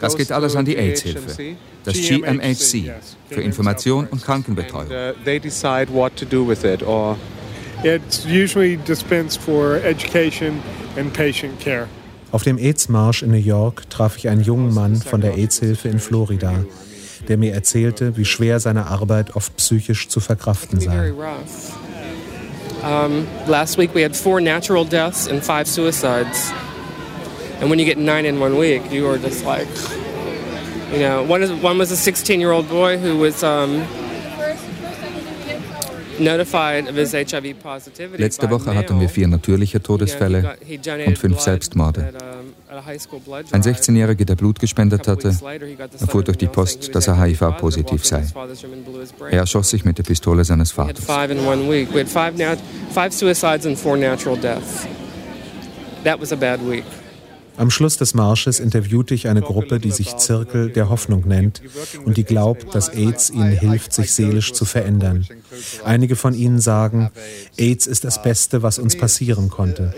Das geht alles an die AIDS-Hilfe, das GMHC, für Information und Krankenbetreuung. It's usually dispensed for education and patient care. Auf dem AIDS-Marsch in New York traf ich einen jungen Mann von der AIDS-Hilfe in Florida, der mir erzählte, wie schwer seine Arbeit oft psychisch zu verkraften sei. Um, last week we had four natural deaths and five suicides. And when you get nine in one week, you are just like, you know, one, is, one was a 16 year old boy who was um, Letzte Woche hatten wir vier natürliche Todesfälle und fünf Selbstmorde. Ein 16-Jähriger, der Blut gespendet hatte, erfuhr durch die Post, dass er HIV-positiv sei. Er erschoss sich mit der Pistole seines Vaters. That was a bad week. Am Schluss des Marsches interviewte ich eine Gruppe, die sich Zirkel der Hoffnung nennt und die glaubt, dass AIDS ihnen hilft, sich seelisch zu verändern. Einige von ihnen sagen, AIDS ist das Beste, was uns passieren konnte.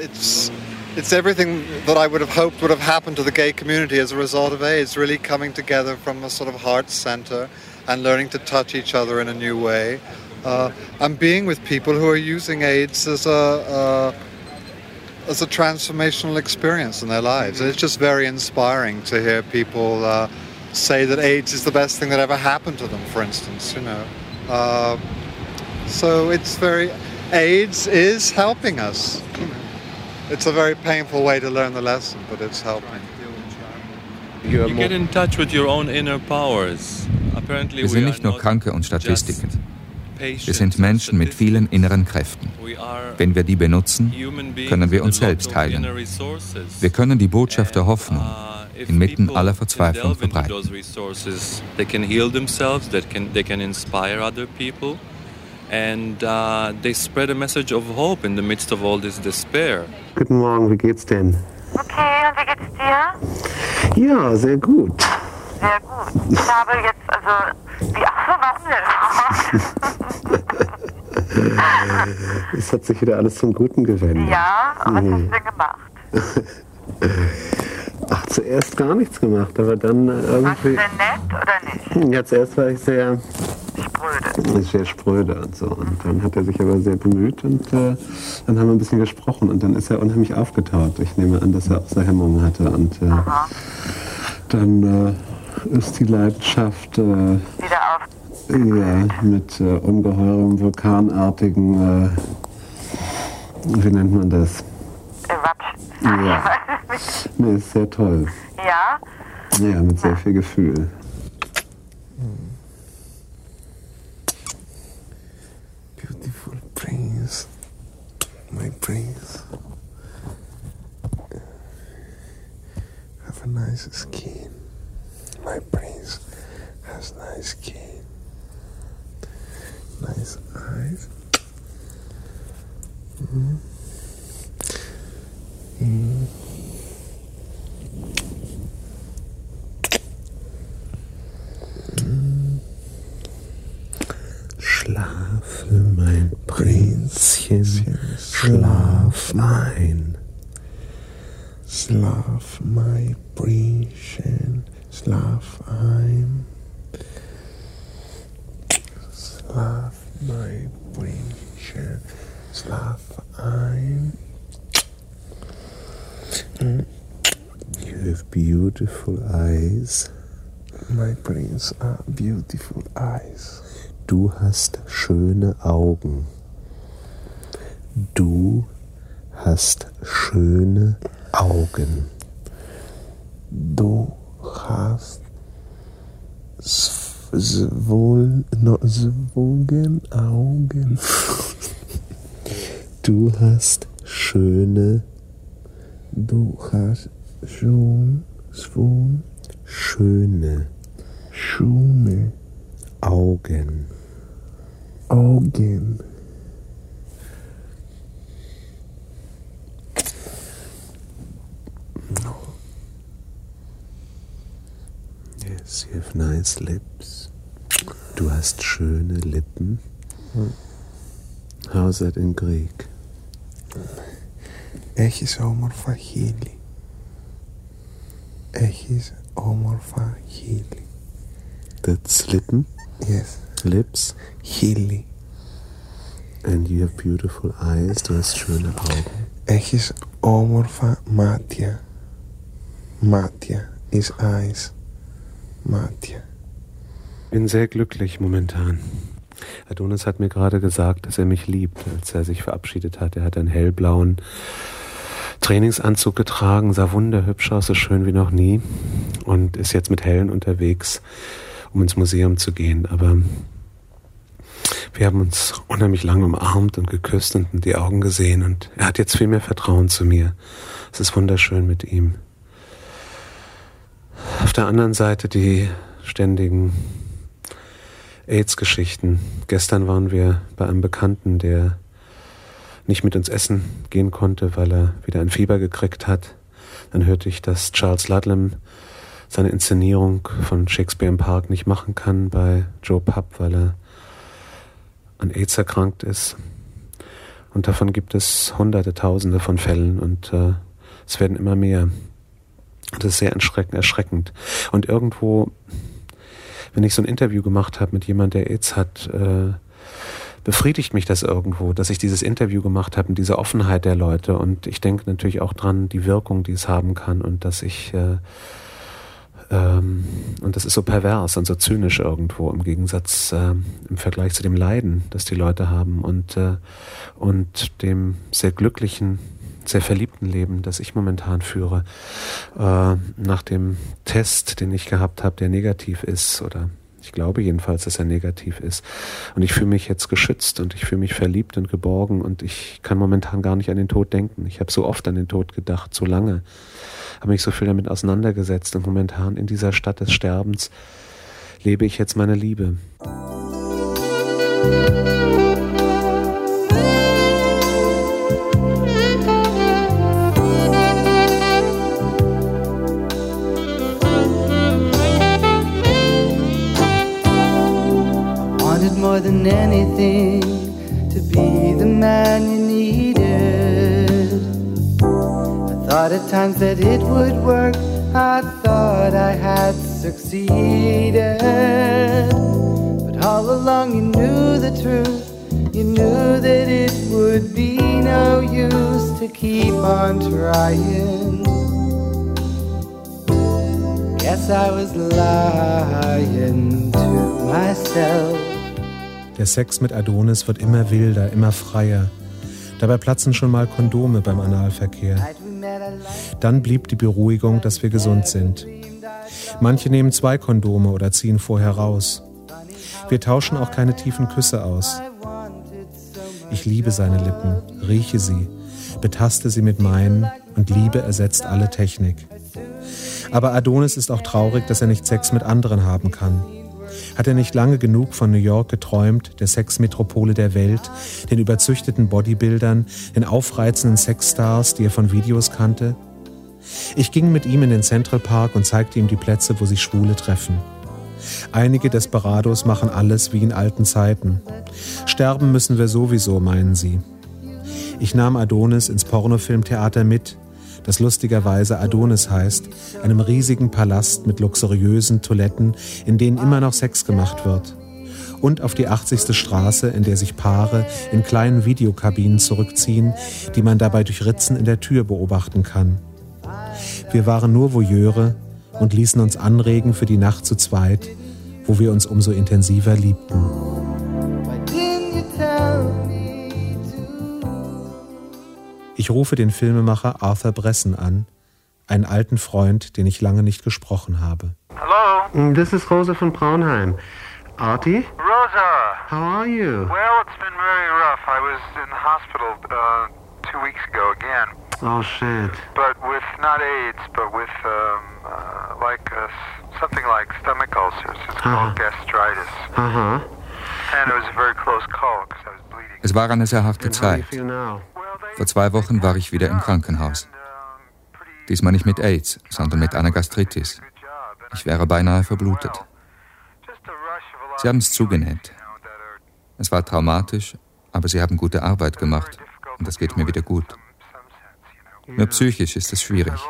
It's everything that I would have hoped would have happened to the gay community as a result of AIDS, really coming together from a sort of heart center and learning to touch each other in a new way. Uh, and being with people who are using AIDS as a, uh, as a transformational experience in their lives. And it's just very inspiring to hear people uh, say that AIDS is the best thing that ever happened to them, for instance, you know. Uh, so it's very, AIDS is helping us. It's a very painful way to learn the lesson, but it's helping. You get in touch with your own inner powers. Apparently Wir sind nicht nur Kranke und Statistiken. Wir sind Menschen mit vielen inneren Kräften. Wenn wir die benutzen, können wir uns selbst heilen. Wir können die Botschaft der Hoffnung inmitten aller Verzweiflung verbreiten. And uh, they spread a message of hope in the midst of all this despair. Guten Morgen, wie geht's denn? Okay, und wie geht's dir? Ja, sehr gut. Sehr gut. Ich habe jetzt, also, die, warum (laughs) es hat sich wieder alles zum Guten gewendet. Ja, was mhm. hast du denn gemacht? (laughs) Ach, zuerst gar nichts gemacht, aber dann irgendwie. Warst du denn nett oder nicht? Ja, zuerst war ich sehr. Spröde. Sehr spröde und so. Und dann hat er sich aber sehr bemüht und äh, dann haben wir ein bisschen gesprochen und dann ist er unheimlich aufgetaut. Ich nehme an, dass er auch so Hemmungen hatte und äh, dann äh, ist die Leidenschaft. Äh, Wieder auf Ja, mit äh, ungeheurem vulkanartigen, äh, wie nennt man das? Watsch. Ja. (laughs) Nee, ist sehr toll. Ja? Ja, mit sehr viel Gefühl. Beautiful prince, my prince. Have a nice skin. My prince has nice skin. Nice eyes. Mm. Mm. Mm. Schlafe, mein Prinzchen, schlaf ein. Schlaf, my Prinzchen, schlaf ein. Schlaf, my Prinzchen, schlaf ein. You have beautiful eyes. My prince are beautiful eyes. Du hast schöne Augen. Du hast schöne Augen. Du hast wohl no, swogen Augen. (laughs) Du hast schöne Du hast schon schon schöne schöne Augen. Augen. Yes, you have nice lips. Du hast schöne Lippen. How's that in Greek? Έχεις όμορφα χείλη. Έχεις όμορφα χείλη. That's Lippen? Yes. Lips? Χείλη. And you have beautiful eyes. Du hast schöne Augen. Έχεις όμορφα μάτια. Μάτια is eyes. Mátja. bin sehr glücklich momentan. Adonis hat mir gerade gesagt, dass er mich liebt, als er sich verabschiedet hat. Er hat einen hellblauen Trainingsanzug getragen, sah wunderhübsch aus, so schön wie noch nie und ist jetzt mit Helen unterwegs, um ins Museum zu gehen. Aber wir haben uns unheimlich lange umarmt und geküsst und in die Augen gesehen und er hat jetzt viel mehr Vertrauen zu mir. Es ist wunderschön mit ihm. Der anderen Seite die ständigen AIDS-Geschichten. Gestern waren wir bei einem Bekannten, der nicht mit uns essen gehen konnte, weil er wieder ein Fieber gekriegt hat. Dann hörte ich, dass Charles Ludlam seine Inszenierung von Shakespeare im Park nicht machen kann bei Joe Pupp, weil er an AIDS erkrankt ist. Und davon gibt es hunderte, tausende von Fällen und äh, es werden immer mehr. Das ist sehr erschreckend. Und irgendwo, wenn ich so ein Interview gemacht habe mit jemandem, der AIDS hat, äh, befriedigt mich das irgendwo, dass ich dieses Interview gemacht habe und diese Offenheit der Leute. Und ich denke natürlich auch dran, die Wirkung, die es haben kann und dass ich äh, ähm, und das ist so pervers und so zynisch irgendwo im Gegensatz äh, im Vergleich zu dem Leiden, das die Leute haben und äh, und dem sehr glücklichen sehr verliebten Leben, das ich momentan führe, äh, nach dem Test, den ich gehabt habe, der negativ ist oder ich glaube jedenfalls, dass er negativ ist. Und ich fühle mich jetzt geschützt und ich fühle mich verliebt und geborgen und ich kann momentan gar nicht an den Tod denken. Ich habe so oft an den Tod gedacht, so lange, habe mich so viel damit auseinandergesetzt und momentan in dieser Stadt des Sterbens lebe ich jetzt meine Liebe. Wanted more than anything to be the man you needed. I thought at times that it would work, I thought I had succeeded. But all along you knew the truth, you knew that it would be no use to keep on trying. Guess I was lying to myself. Der Sex mit Adonis wird immer wilder, immer freier. Dabei platzen schon mal Kondome beim Analverkehr. Dann blieb die Beruhigung, dass wir gesund sind. Manche nehmen zwei Kondome oder ziehen vorher raus. Wir tauschen auch keine tiefen Küsse aus. Ich liebe seine Lippen, rieche sie, betaste sie mit meinen und Liebe ersetzt alle Technik. Aber Adonis ist auch traurig, dass er nicht Sex mit anderen haben kann. Hat er nicht lange genug von New York geträumt, der Sexmetropole der Welt, den überzüchteten Bodybuildern, den aufreizenden Sexstars, die er von Videos kannte? Ich ging mit ihm in den Central Park und zeigte ihm die Plätze, wo sich Schwule treffen. Einige Desperados machen alles wie in alten Zeiten. Sterben müssen wir sowieso, meinen sie. Ich nahm Adonis ins Pornofilmtheater mit, das lustigerweise Adonis heißt, einem riesigen Palast mit luxuriösen Toiletten, in denen immer noch Sex gemacht wird. Und auf die 80. Straße, in der sich Paare in kleinen Videokabinen zurückziehen, die man dabei durch Ritzen in der Tür beobachten kann. Wir waren nur Voyeure und ließen uns anregen für die Nacht zu zweit, wo wir uns umso intensiver liebten. Ich rufe den Filmemacher Arthur Bressen an, einen alten Freund, den ich lange nicht gesprochen habe. Hello. This is Rosa von Braunheim. Artie? Rosa. How are you? Well, it's been very rough. I was in the hospital uh, two weeks ago again. Oh shit. But with not AIDS, but with um, uh, like uh, something like stomach ulcers. It's called gastritis. Aha. And Es war eine sehr harte Zeit. Vor zwei Wochen war ich wieder im Krankenhaus. Diesmal nicht mit AIDS, sondern mit einer Gastritis. Ich wäre beinahe verblutet. Sie haben es zugenäht. Es war traumatisch, aber sie haben gute Arbeit gemacht und es geht mir wieder gut. Nur psychisch ist es schwierig.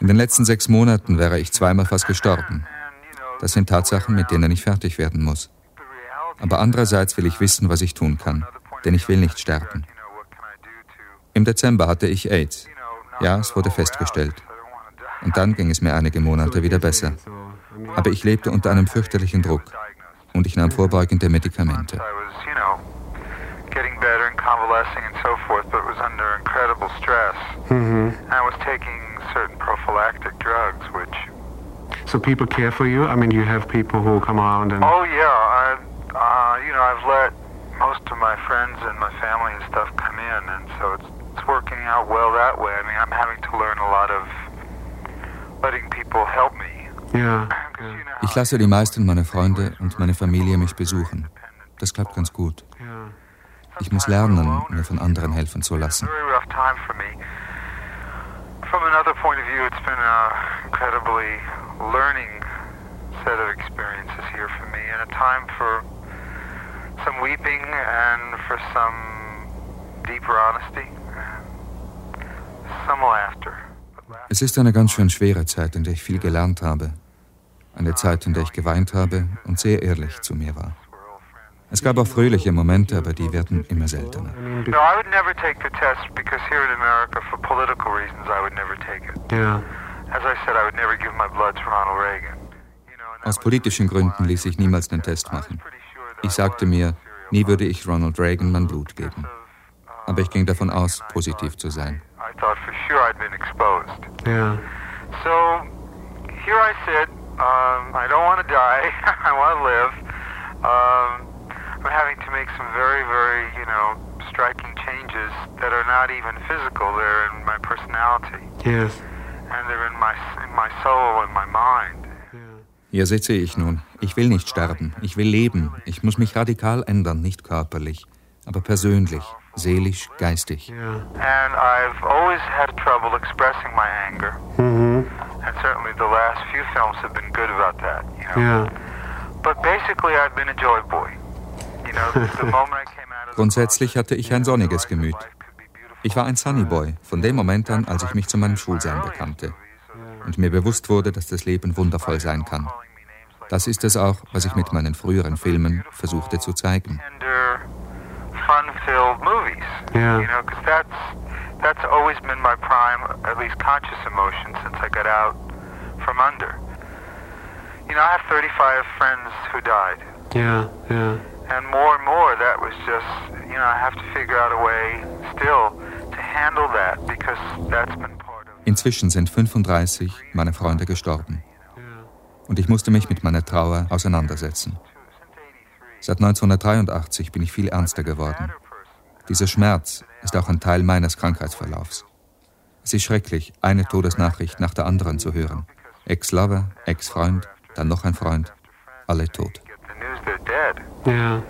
In den letzten sechs Monaten wäre ich zweimal fast gestorben. Das sind Tatsachen, mit denen ich fertig werden muss. Aber andererseits will ich wissen, was ich tun kann, denn ich will nicht sterben. Im Dezember hatte ich AIDS. Ja, es wurde festgestellt. Und dann ging es mir einige Monate wieder besser. Aber ich lebte unter einem fürchterlichen Druck und ich nahm vorbeugende Medikamente. getting better and convalescing and so forth, but was under incredible stress. I was taking certain prophylactic drugs, which. So people care for you? I mean, you have people who come around and. Oh yeah, I, uh, you know, I've let most of my friends and my family and stuff come in, and so it's it's working out well that way. I mean, I'm having to learn a lot of letting people help me. Ja. Ich lasse die meisten meiner Freunde und meine Familie mich besuchen. Das klappt ganz gut. Ich muss lernen, mir von anderen helfen zu lassen. Very rough time for me. From another point of view, it's been an incredibly learning set of experiences here for me, and a time for some weeping and for some deeper honesty, some laughter. Es ist eine ganz schön schwere Zeit, in der ich viel gelernt habe. Eine Zeit, in der ich geweint habe und sehr ehrlich zu mir war. Es gab auch fröhliche Momente, aber die werden immer seltener. No, I would never take the test because here in America, for political reasons, I would never take it. Ja. As I said, I would never give my blood to Ronald Reagan. Aus politischen Gründen ließ ich niemals den Test machen. Ich sagte mir, nie würde ich Ronald Reagan mein Blut geben. Aber ich ging davon aus, positiv zu sein. I thought for sure I'd been. Ja. So here I sit. Um, I don't want to die. (laughs) I want to live. Um, I'm having to make some very, very, you know, striking changes that are not even physical. They're in my personality, Yes. and they're in my in my soul and my mind. Hier sitze ich nun. Ich will nicht sterben. Ich will leben. Ich muss mich radikal ändern, nicht körperlich, aber persönlich, seelisch, geistig. And I've always had trouble expressing my anger, Mhm. and certainly the last few films have been good about that. You know. Ja. But basically, I've been a joy boy. You know, the (laughs) moment I came out of Grundsätzlich hatte ich ein sonniges Gemüt. Ich war ein Sunny Boy von dem Moment an, als ich mich zu meinem Schulsein bekannte und mir bewusst wurde, dass das Leben wundervoll sein kann. Das ist es auch, was ich mit meinen früheren Filmen versuchte zu zeigen. because that's that's always been my prime, at least conscious emotion since I got out from under. You know, I have 35 friends who died. Yeah, yeah. And more and more, that was just, you know, I have to figure out a way still to handle that because that's been part of. Inzwischen sind 35 meine Freunde gestorben. Und ich musste mich mit meiner Trauer auseinandersetzen. Seit 1983 bin ich viel ernster geworden. Dieser Schmerz ist auch ein Teil meines Krankheitsverlaufs. Es ist schrecklich, eine Todesnachricht nach der anderen zu hören. Ex-Lover, Ex-Freund, dann noch ein Freund, alle tot. Yeah.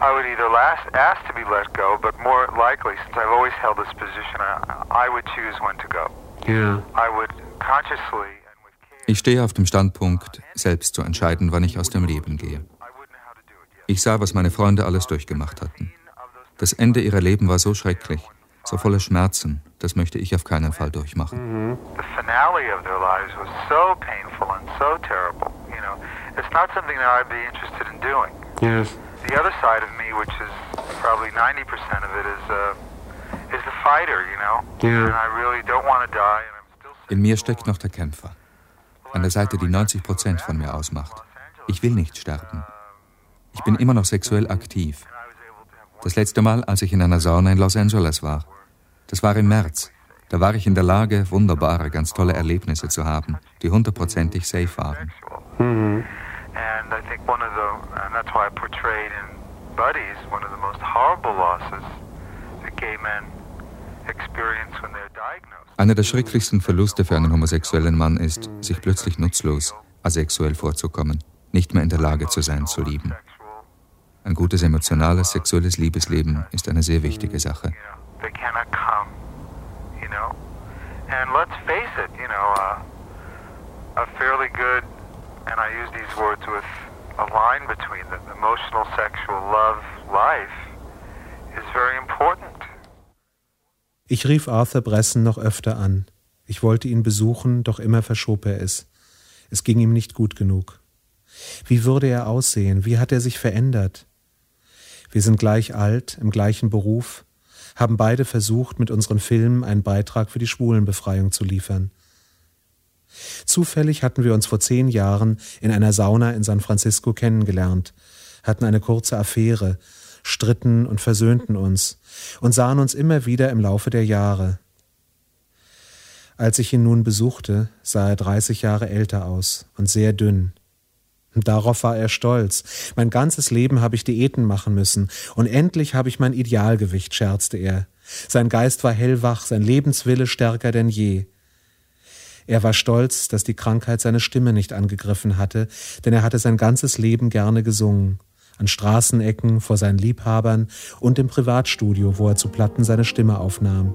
I would either last, ask to be let go, but more likely, since I've always held this position, I, I would choose when to go. Yeah. Ich stehe auf dem Standpunkt, selbst zu entscheiden, wann ich aus dem Leben gehe. Ich sah, was meine Freunde alles durchgemacht hatten. Das Ende ihrer Leben war so schrecklich, so voller Schmerzen, das möchte ich auf keinen Fall durchmachen. The finale of their lives was so painful and so terrible. You know, it's not something that I'd be interested in doing. Yes. The other side of me, which is probably 90% of it, is uh, is the fighter. You know, Yeah. and I really don't want to die. In mir steckt noch der Kämpfer. An der Seite, die 90 Prozent von mir ausmacht. Ich will nicht sterben. Ich bin immer noch sexuell aktiv. Das letzte Mal, als ich in einer Sauna in Los Angeles war. Das war im März. Da war ich in der Lage, wunderbare, ganz tolle Erlebnisse zu haben, die hundertprozentig safe waren. And I think one of the, and that's why I portrayed in Buddies, one of the most horrible losses Einer der schrecklichsten Verluste für einen homosexuellen Mann ist, sich plötzlich nutzlos, asexuell vorzukommen, nicht mehr in der Lage zu sein, zu lieben. Ein gutes emotionales, sexuelles Liebesleben ist eine sehr wichtige Sache. And let's face it, you know, uh, a fairly good, and I use these words with a line between them, emotional, sexual love life. Ich rief Arthur Bressen noch öfter an. Ich wollte ihn besuchen, doch immer verschob er es. Es ging ihm nicht gut genug. Wie würde er aussehen? Wie hat er sich verändert? Wir sind gleich alt, im gleichen Beruf, haben beide versucht, mit unseren Filmen einen Beitrag für die Schwulenbefreiung zu liefern. Zufällig hatten wir uns vor zehn Jahren in einer Sauna in San Francisco kennengelernt, hatten eine kurze Affäre, stritten und versöhnten uns und sahen uns immer wieder im Laufe der Jahre. Als ich ihn nun besuchte, sah er 30 Jahre älter aus und sehr dünn. Darauf war er stolz. Mein ganzes Leben habe ich Diäten machen müssen, und endlich habe ich mein Idealgewicht, scherzte er. Sein Geist war hellwach, sein Lebenswille stärker denn je. Er war stolz, dass die Krankheit seine Stimme nicht angegriffen hatte, denn er hatte sein ganzes Leben gerne gesungen. An Straßenecken, vor seinen Liebhabern und im Privatstudio, wo er zu Platten seine Stimme aufnahm.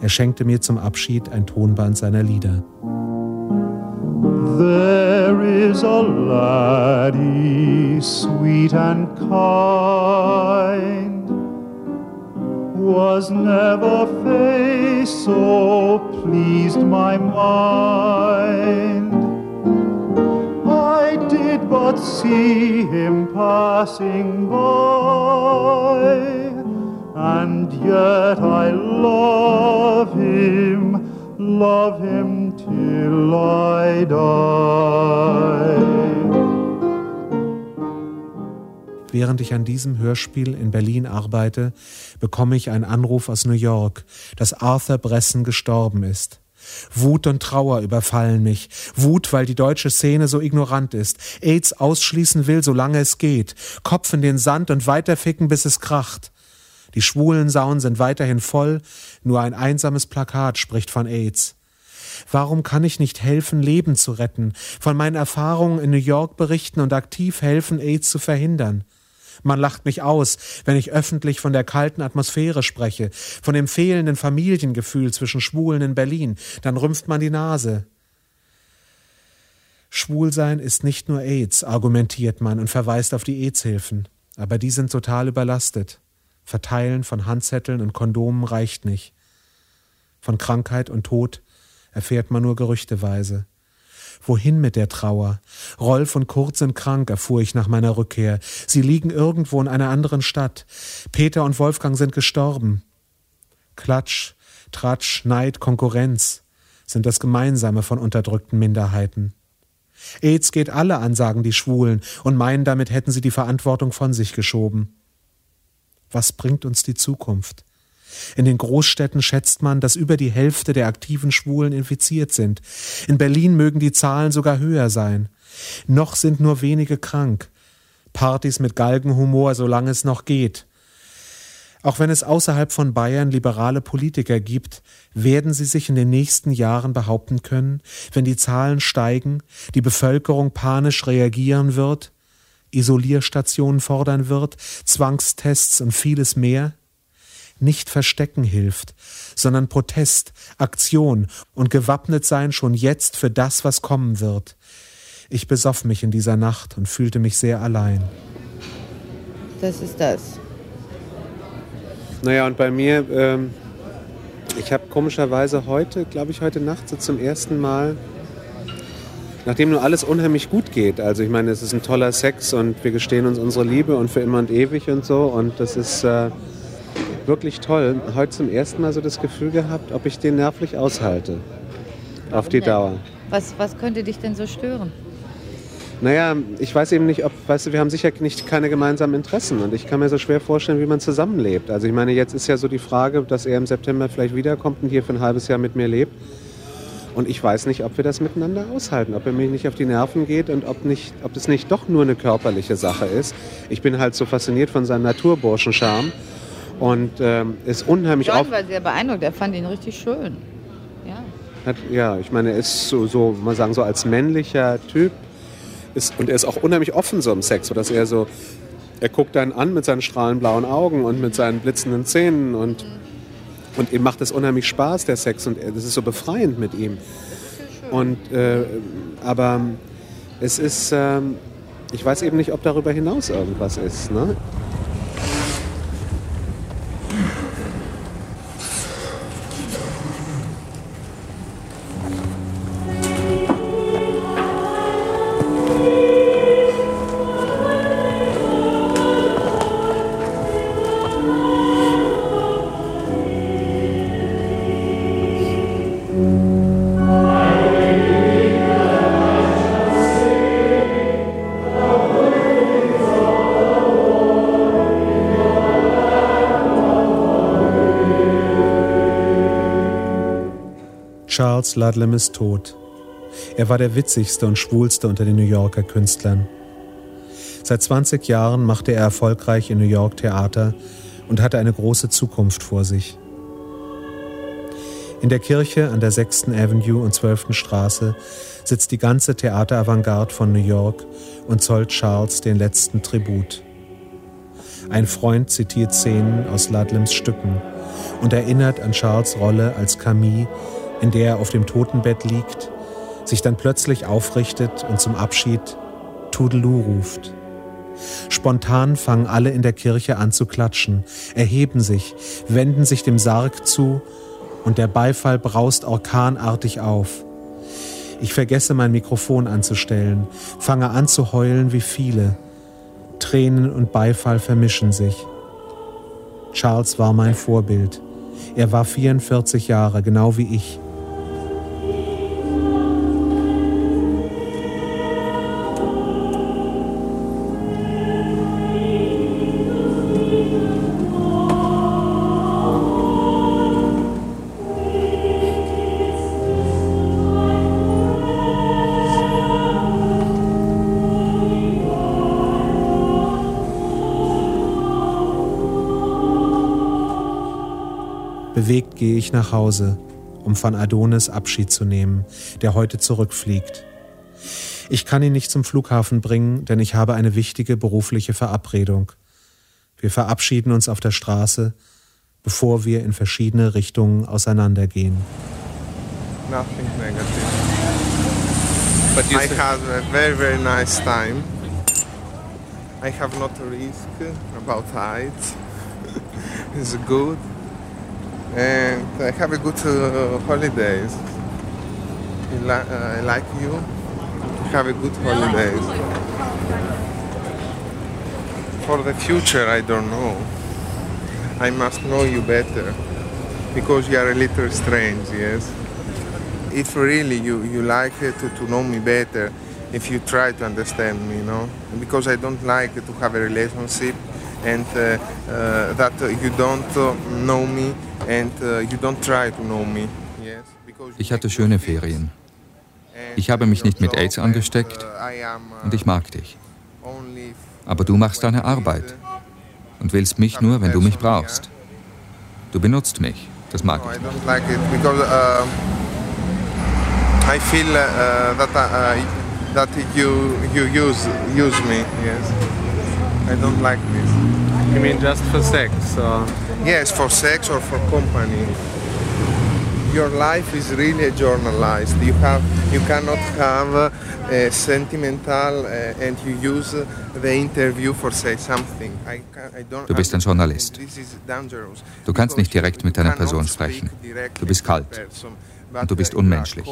Er schenkte mir zum Abschied ein Tonband seiner Lieder. There is a laddie sweet and kind, was never face so pleased my mind. But see him passing by, and yet I love him, love him till I die. Während ich an diesem Hörspiel in Berlin arbeite, bekomme ich einen Anruf aus New York, dass Arthur Bressen gestorben ist. Wut und Trauer überfallen mich. Wut, weil die deutsche Szene so ignorant ist. AIDS ausschließen will, solange es geht. Kopf in den Sand und weiterficken, bis es kracht. Die schwulen Saunen sind weiterhin voll, nur ein einsames Plakat spricht von AIDS. Warum kann ich nicht helfen, Leben zu retten, von meinen Erfahrungen in New York berichten und aktiv helfen, AIDS zu verhindern? Man lacht mich aus, wenn ich öffentlich von der kalten Atmosphäre spreche, von dem fehlenden Familiengefühl zwischen Schwulen in Berlin. Dann rümpft man die Nase. Schwulsein ist nicht nur AIDS, argumentiert man und verweist auf die AIDS-Hilfen. Aber die sind total überlastet. Verteilen von Handzetteln und Kondomen reicht nicht. Von Krankheit und Tod erfährt man nur gerüchteweise. Wohin mit der Trauer? Rolf und Kurt sind krank, erfuhr ich nach meiner Rückkehr. Sie liegen irgendwo in einer anderen Stadt. Peter und Wolfgang sind gestorben. Klatsch, Tratsch, Neid, Konkurrenz. sind das Gemeinsame von unterdrückten Minderheiten. AIDS geht alle an, sagen die Schwulen und meinen, damit hätten sie die Verantwortung von sich geschoben. Was bringt uns die Zukunft? In den Großstädten schätzt man, dass über die Hälfte der aktiven Schwulen infiziert sind. In Berlin mögen die Zahlen sogar höher sein. Noch sind nur wenige krank. Partys mit Galgenhumor, solange es noch geht. Auch wenn es außerhalb von Bayern liberale Politiker gibt, werden sie sich in den nächsten Jahren behaupten können, wenn die Zahlen steigen, die Bevölkerung panisch reagieren wird, Isolierstationen fordern wird, Zwangstests und vieles mehr? Nicht verstecken hilft, sondern Protest, Aktion und gewappnet sein schon jetzt für das, was kommen wird. Ich besoff mich in dieser Nacht und fühlte mich sehr allein. Das ist das. Naja, und bei mir, ähm, ich habe komischerweise heute, glaube ich, heute Nacht so zum ersten Mal, nachdem nur alles unheimlich gut geht, also ich meine, es ist ein toller Sex und wir gestehen uns unsere Liebe und für immer und ewig und so und das ist äh, wirklich toll, heute zum ersten Mal so das Gefühl gehabt, ob ich den nervlich aushalte. Warum auf die denn? Dauer. Was, was könnte dich denn so stören? Naja, ich weiß eben nicht, ob, weißt du, wir haben sicher nicht keine gemeinsamen Interessen und ich kann mir so schwer vorstellen, wie man zusammenlebt. Also ich meine, jetzt ist ja so die Frage, dass er im September vielleicht wiederkommt und hier für ein halbes Jahr mit mir lebt. Und ich weiß nicht, ob wir das miteinander aushalten, ob er mir nicht auf die Nerven geht und ob, nicht, ob das nicht doch nur eine körperliche Sache ist. Ich bin halt so fasziniert von seinem Naturburschenscharme und ähm, ist unheimlich John auf... war sehr beeindruckt, er fand ihn richtig schön. Ja. Hat, ja, ich meine, er ist so, so, mal sagen, so als männlicher Typ ist, und er ist auch unheimlich offen so im Sex, sodass er so, er guckt einen an mit seinen strahlend blauen Augen und mit seinen blitzenden Zähnen und, und ihm macht es unheimlich Spaß, der Sex und das ist so befreiend mit ihm. Und, äh, aber es ist, äh, ich weiß eben nicht, ob darüber hinaus irgendwas ist. Ne? Charles Ludlam ist tot. Er war der witzigste und schwulste unter den New Yorker Künstlern. Seit 20 Jahren machte er erfolgreich in New York Theater und hatte eine große Zukunft vor sich. In der Kirche an der 6. Avenue und 12. Straße sitzt die ganze Theateravantgarde von New York und zollt Charles den letzten Tribut. Ein Freund zitiert Szenen aus Ludlams Stücken und erinnert an Charles Rolle als Camille in der er auf dem Totenbett liegt, sich dann plötzlich aufrichtet und zum Abschied Tudelu ruft. Spontan fangen alle in der Kirche an zu klatschen, erheben sich, wenden sich dem Sarg zu und der Beifall braust orkanartig auf. Ich vergesse mein Mikrofon anzustellen, fange an zu heulen wie viele. Tränen und Beifall vermischen sich. Charles war mein Vorbild. Er war 44 Jahre, genau wie ich. Ich nach Hause, um von Adonis Abschied zu nehmen, der heute zurückfliegt. Ich kann ihn nicht zum Flughafen bringen, denn ich habe eine wichtige berufliche Verabredung. Wir verabschieden uns auf der Straße, bevor wir in verschiedene Richtungen auseinandergehen. Nothing negative. But I had a very, very nice time. I have not a risk about heights. (laughs) it's good. And I have a good uh, holidays. I, li- uh, like you. Have a good holidays. For the future, I don't know. I must know you better because you are a little strange, yes. if really you, you like to, to know me better, if you try to understand me, you know, because I don't like to have a relationship and uh, uh, that you don't know me and you don't try to know me. Yes, ich hatte schöne Ferien. Ich habe mich nicht mit AIDS angesteckt und ich mag dich. Aber du machst deine Arbeit und willst mich nur, wenn du mich brauchst. Du benutzt mich. Das mag ich nicht. I feel uh, that uh, that you you use use me. Yes, I don't like this. You mean just for sex? Or? Yes, for sex or for company. Your life is really journalized. You have you cannot have a sentimental uh, and you use the interview for say something. I can, I don't du bist ein Journalist. Du kannst nicht direkt mit deiner Person sprechen. Du bist kalt und du bist unmenschlich.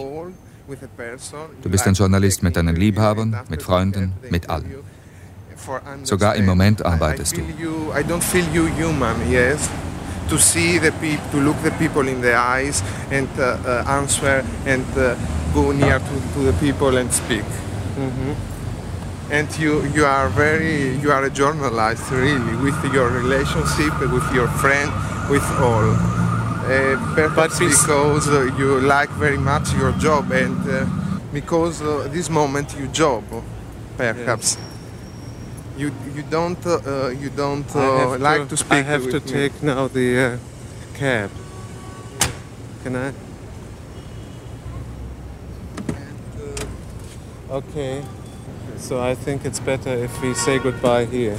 Du bist ein Journalist mit deinen Liebhabern, mit Freunden, mit allen. Sogar im Moment arbeitest du. I don't feel you human, yes. To see the people, to look the people in the eyes and uh, uh, answer and uh, go near to, to the people and speak. Mm -hmm. And you, you are very, you are a journalist really with your relationship with your friend, with all. Uh, perhaps because uh, you like very much your job and uh, because uh, this moment you job, perhaps. Yes. You you don't uh, you don't uh, like to, to, speak. I have to me. take now the cab. Can I? And, okay. So I think it's better if we say goodbye here.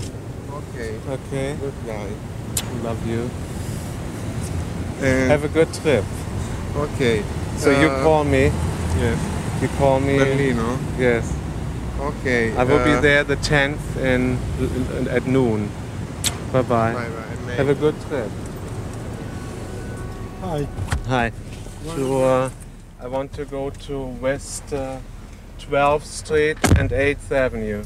Okay. Okay. Goodbye. Love you. And Have a good trip. Okay. So uh, you call me. Yes. You call me. Berlino. Yes. Okay. I will uh, be there the 10th in, in at noon. Bye bye. Bye bye. Have a good trip. Hi. Hi. To, uh, I want to go to West uh, 12th Street and 8th Avenue.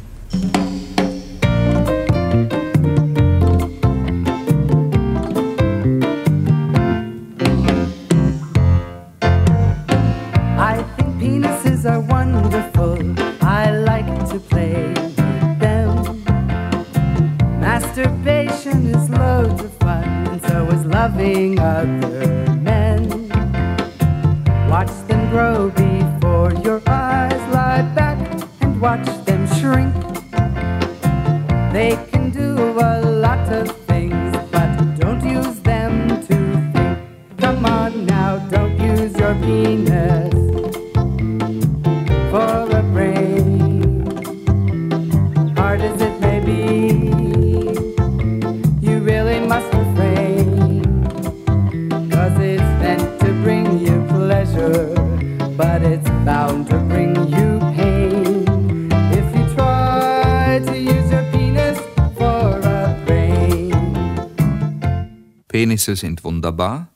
Penisse sind wunderbar,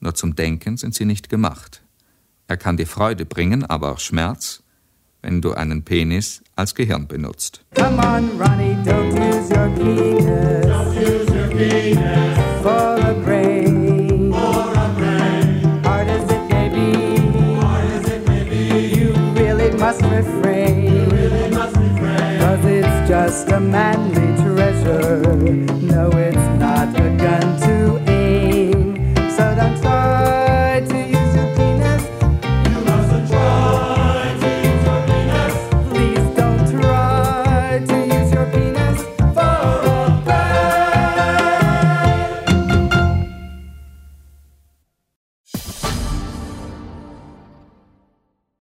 nur zum Denken sind sie nicht gemacht. Er kann dir Freude bringen, aber auch Schmerz, wenn du einen Penis als Gehirn benutzt. Come on, Ronnie, don't use your penis. Don't use your penis for a brain. For a brain. Hard as it may be. Hard as it may be. You really must refrain. You really must refrain. Cause it's just a manly treasure. No, it's not a gun to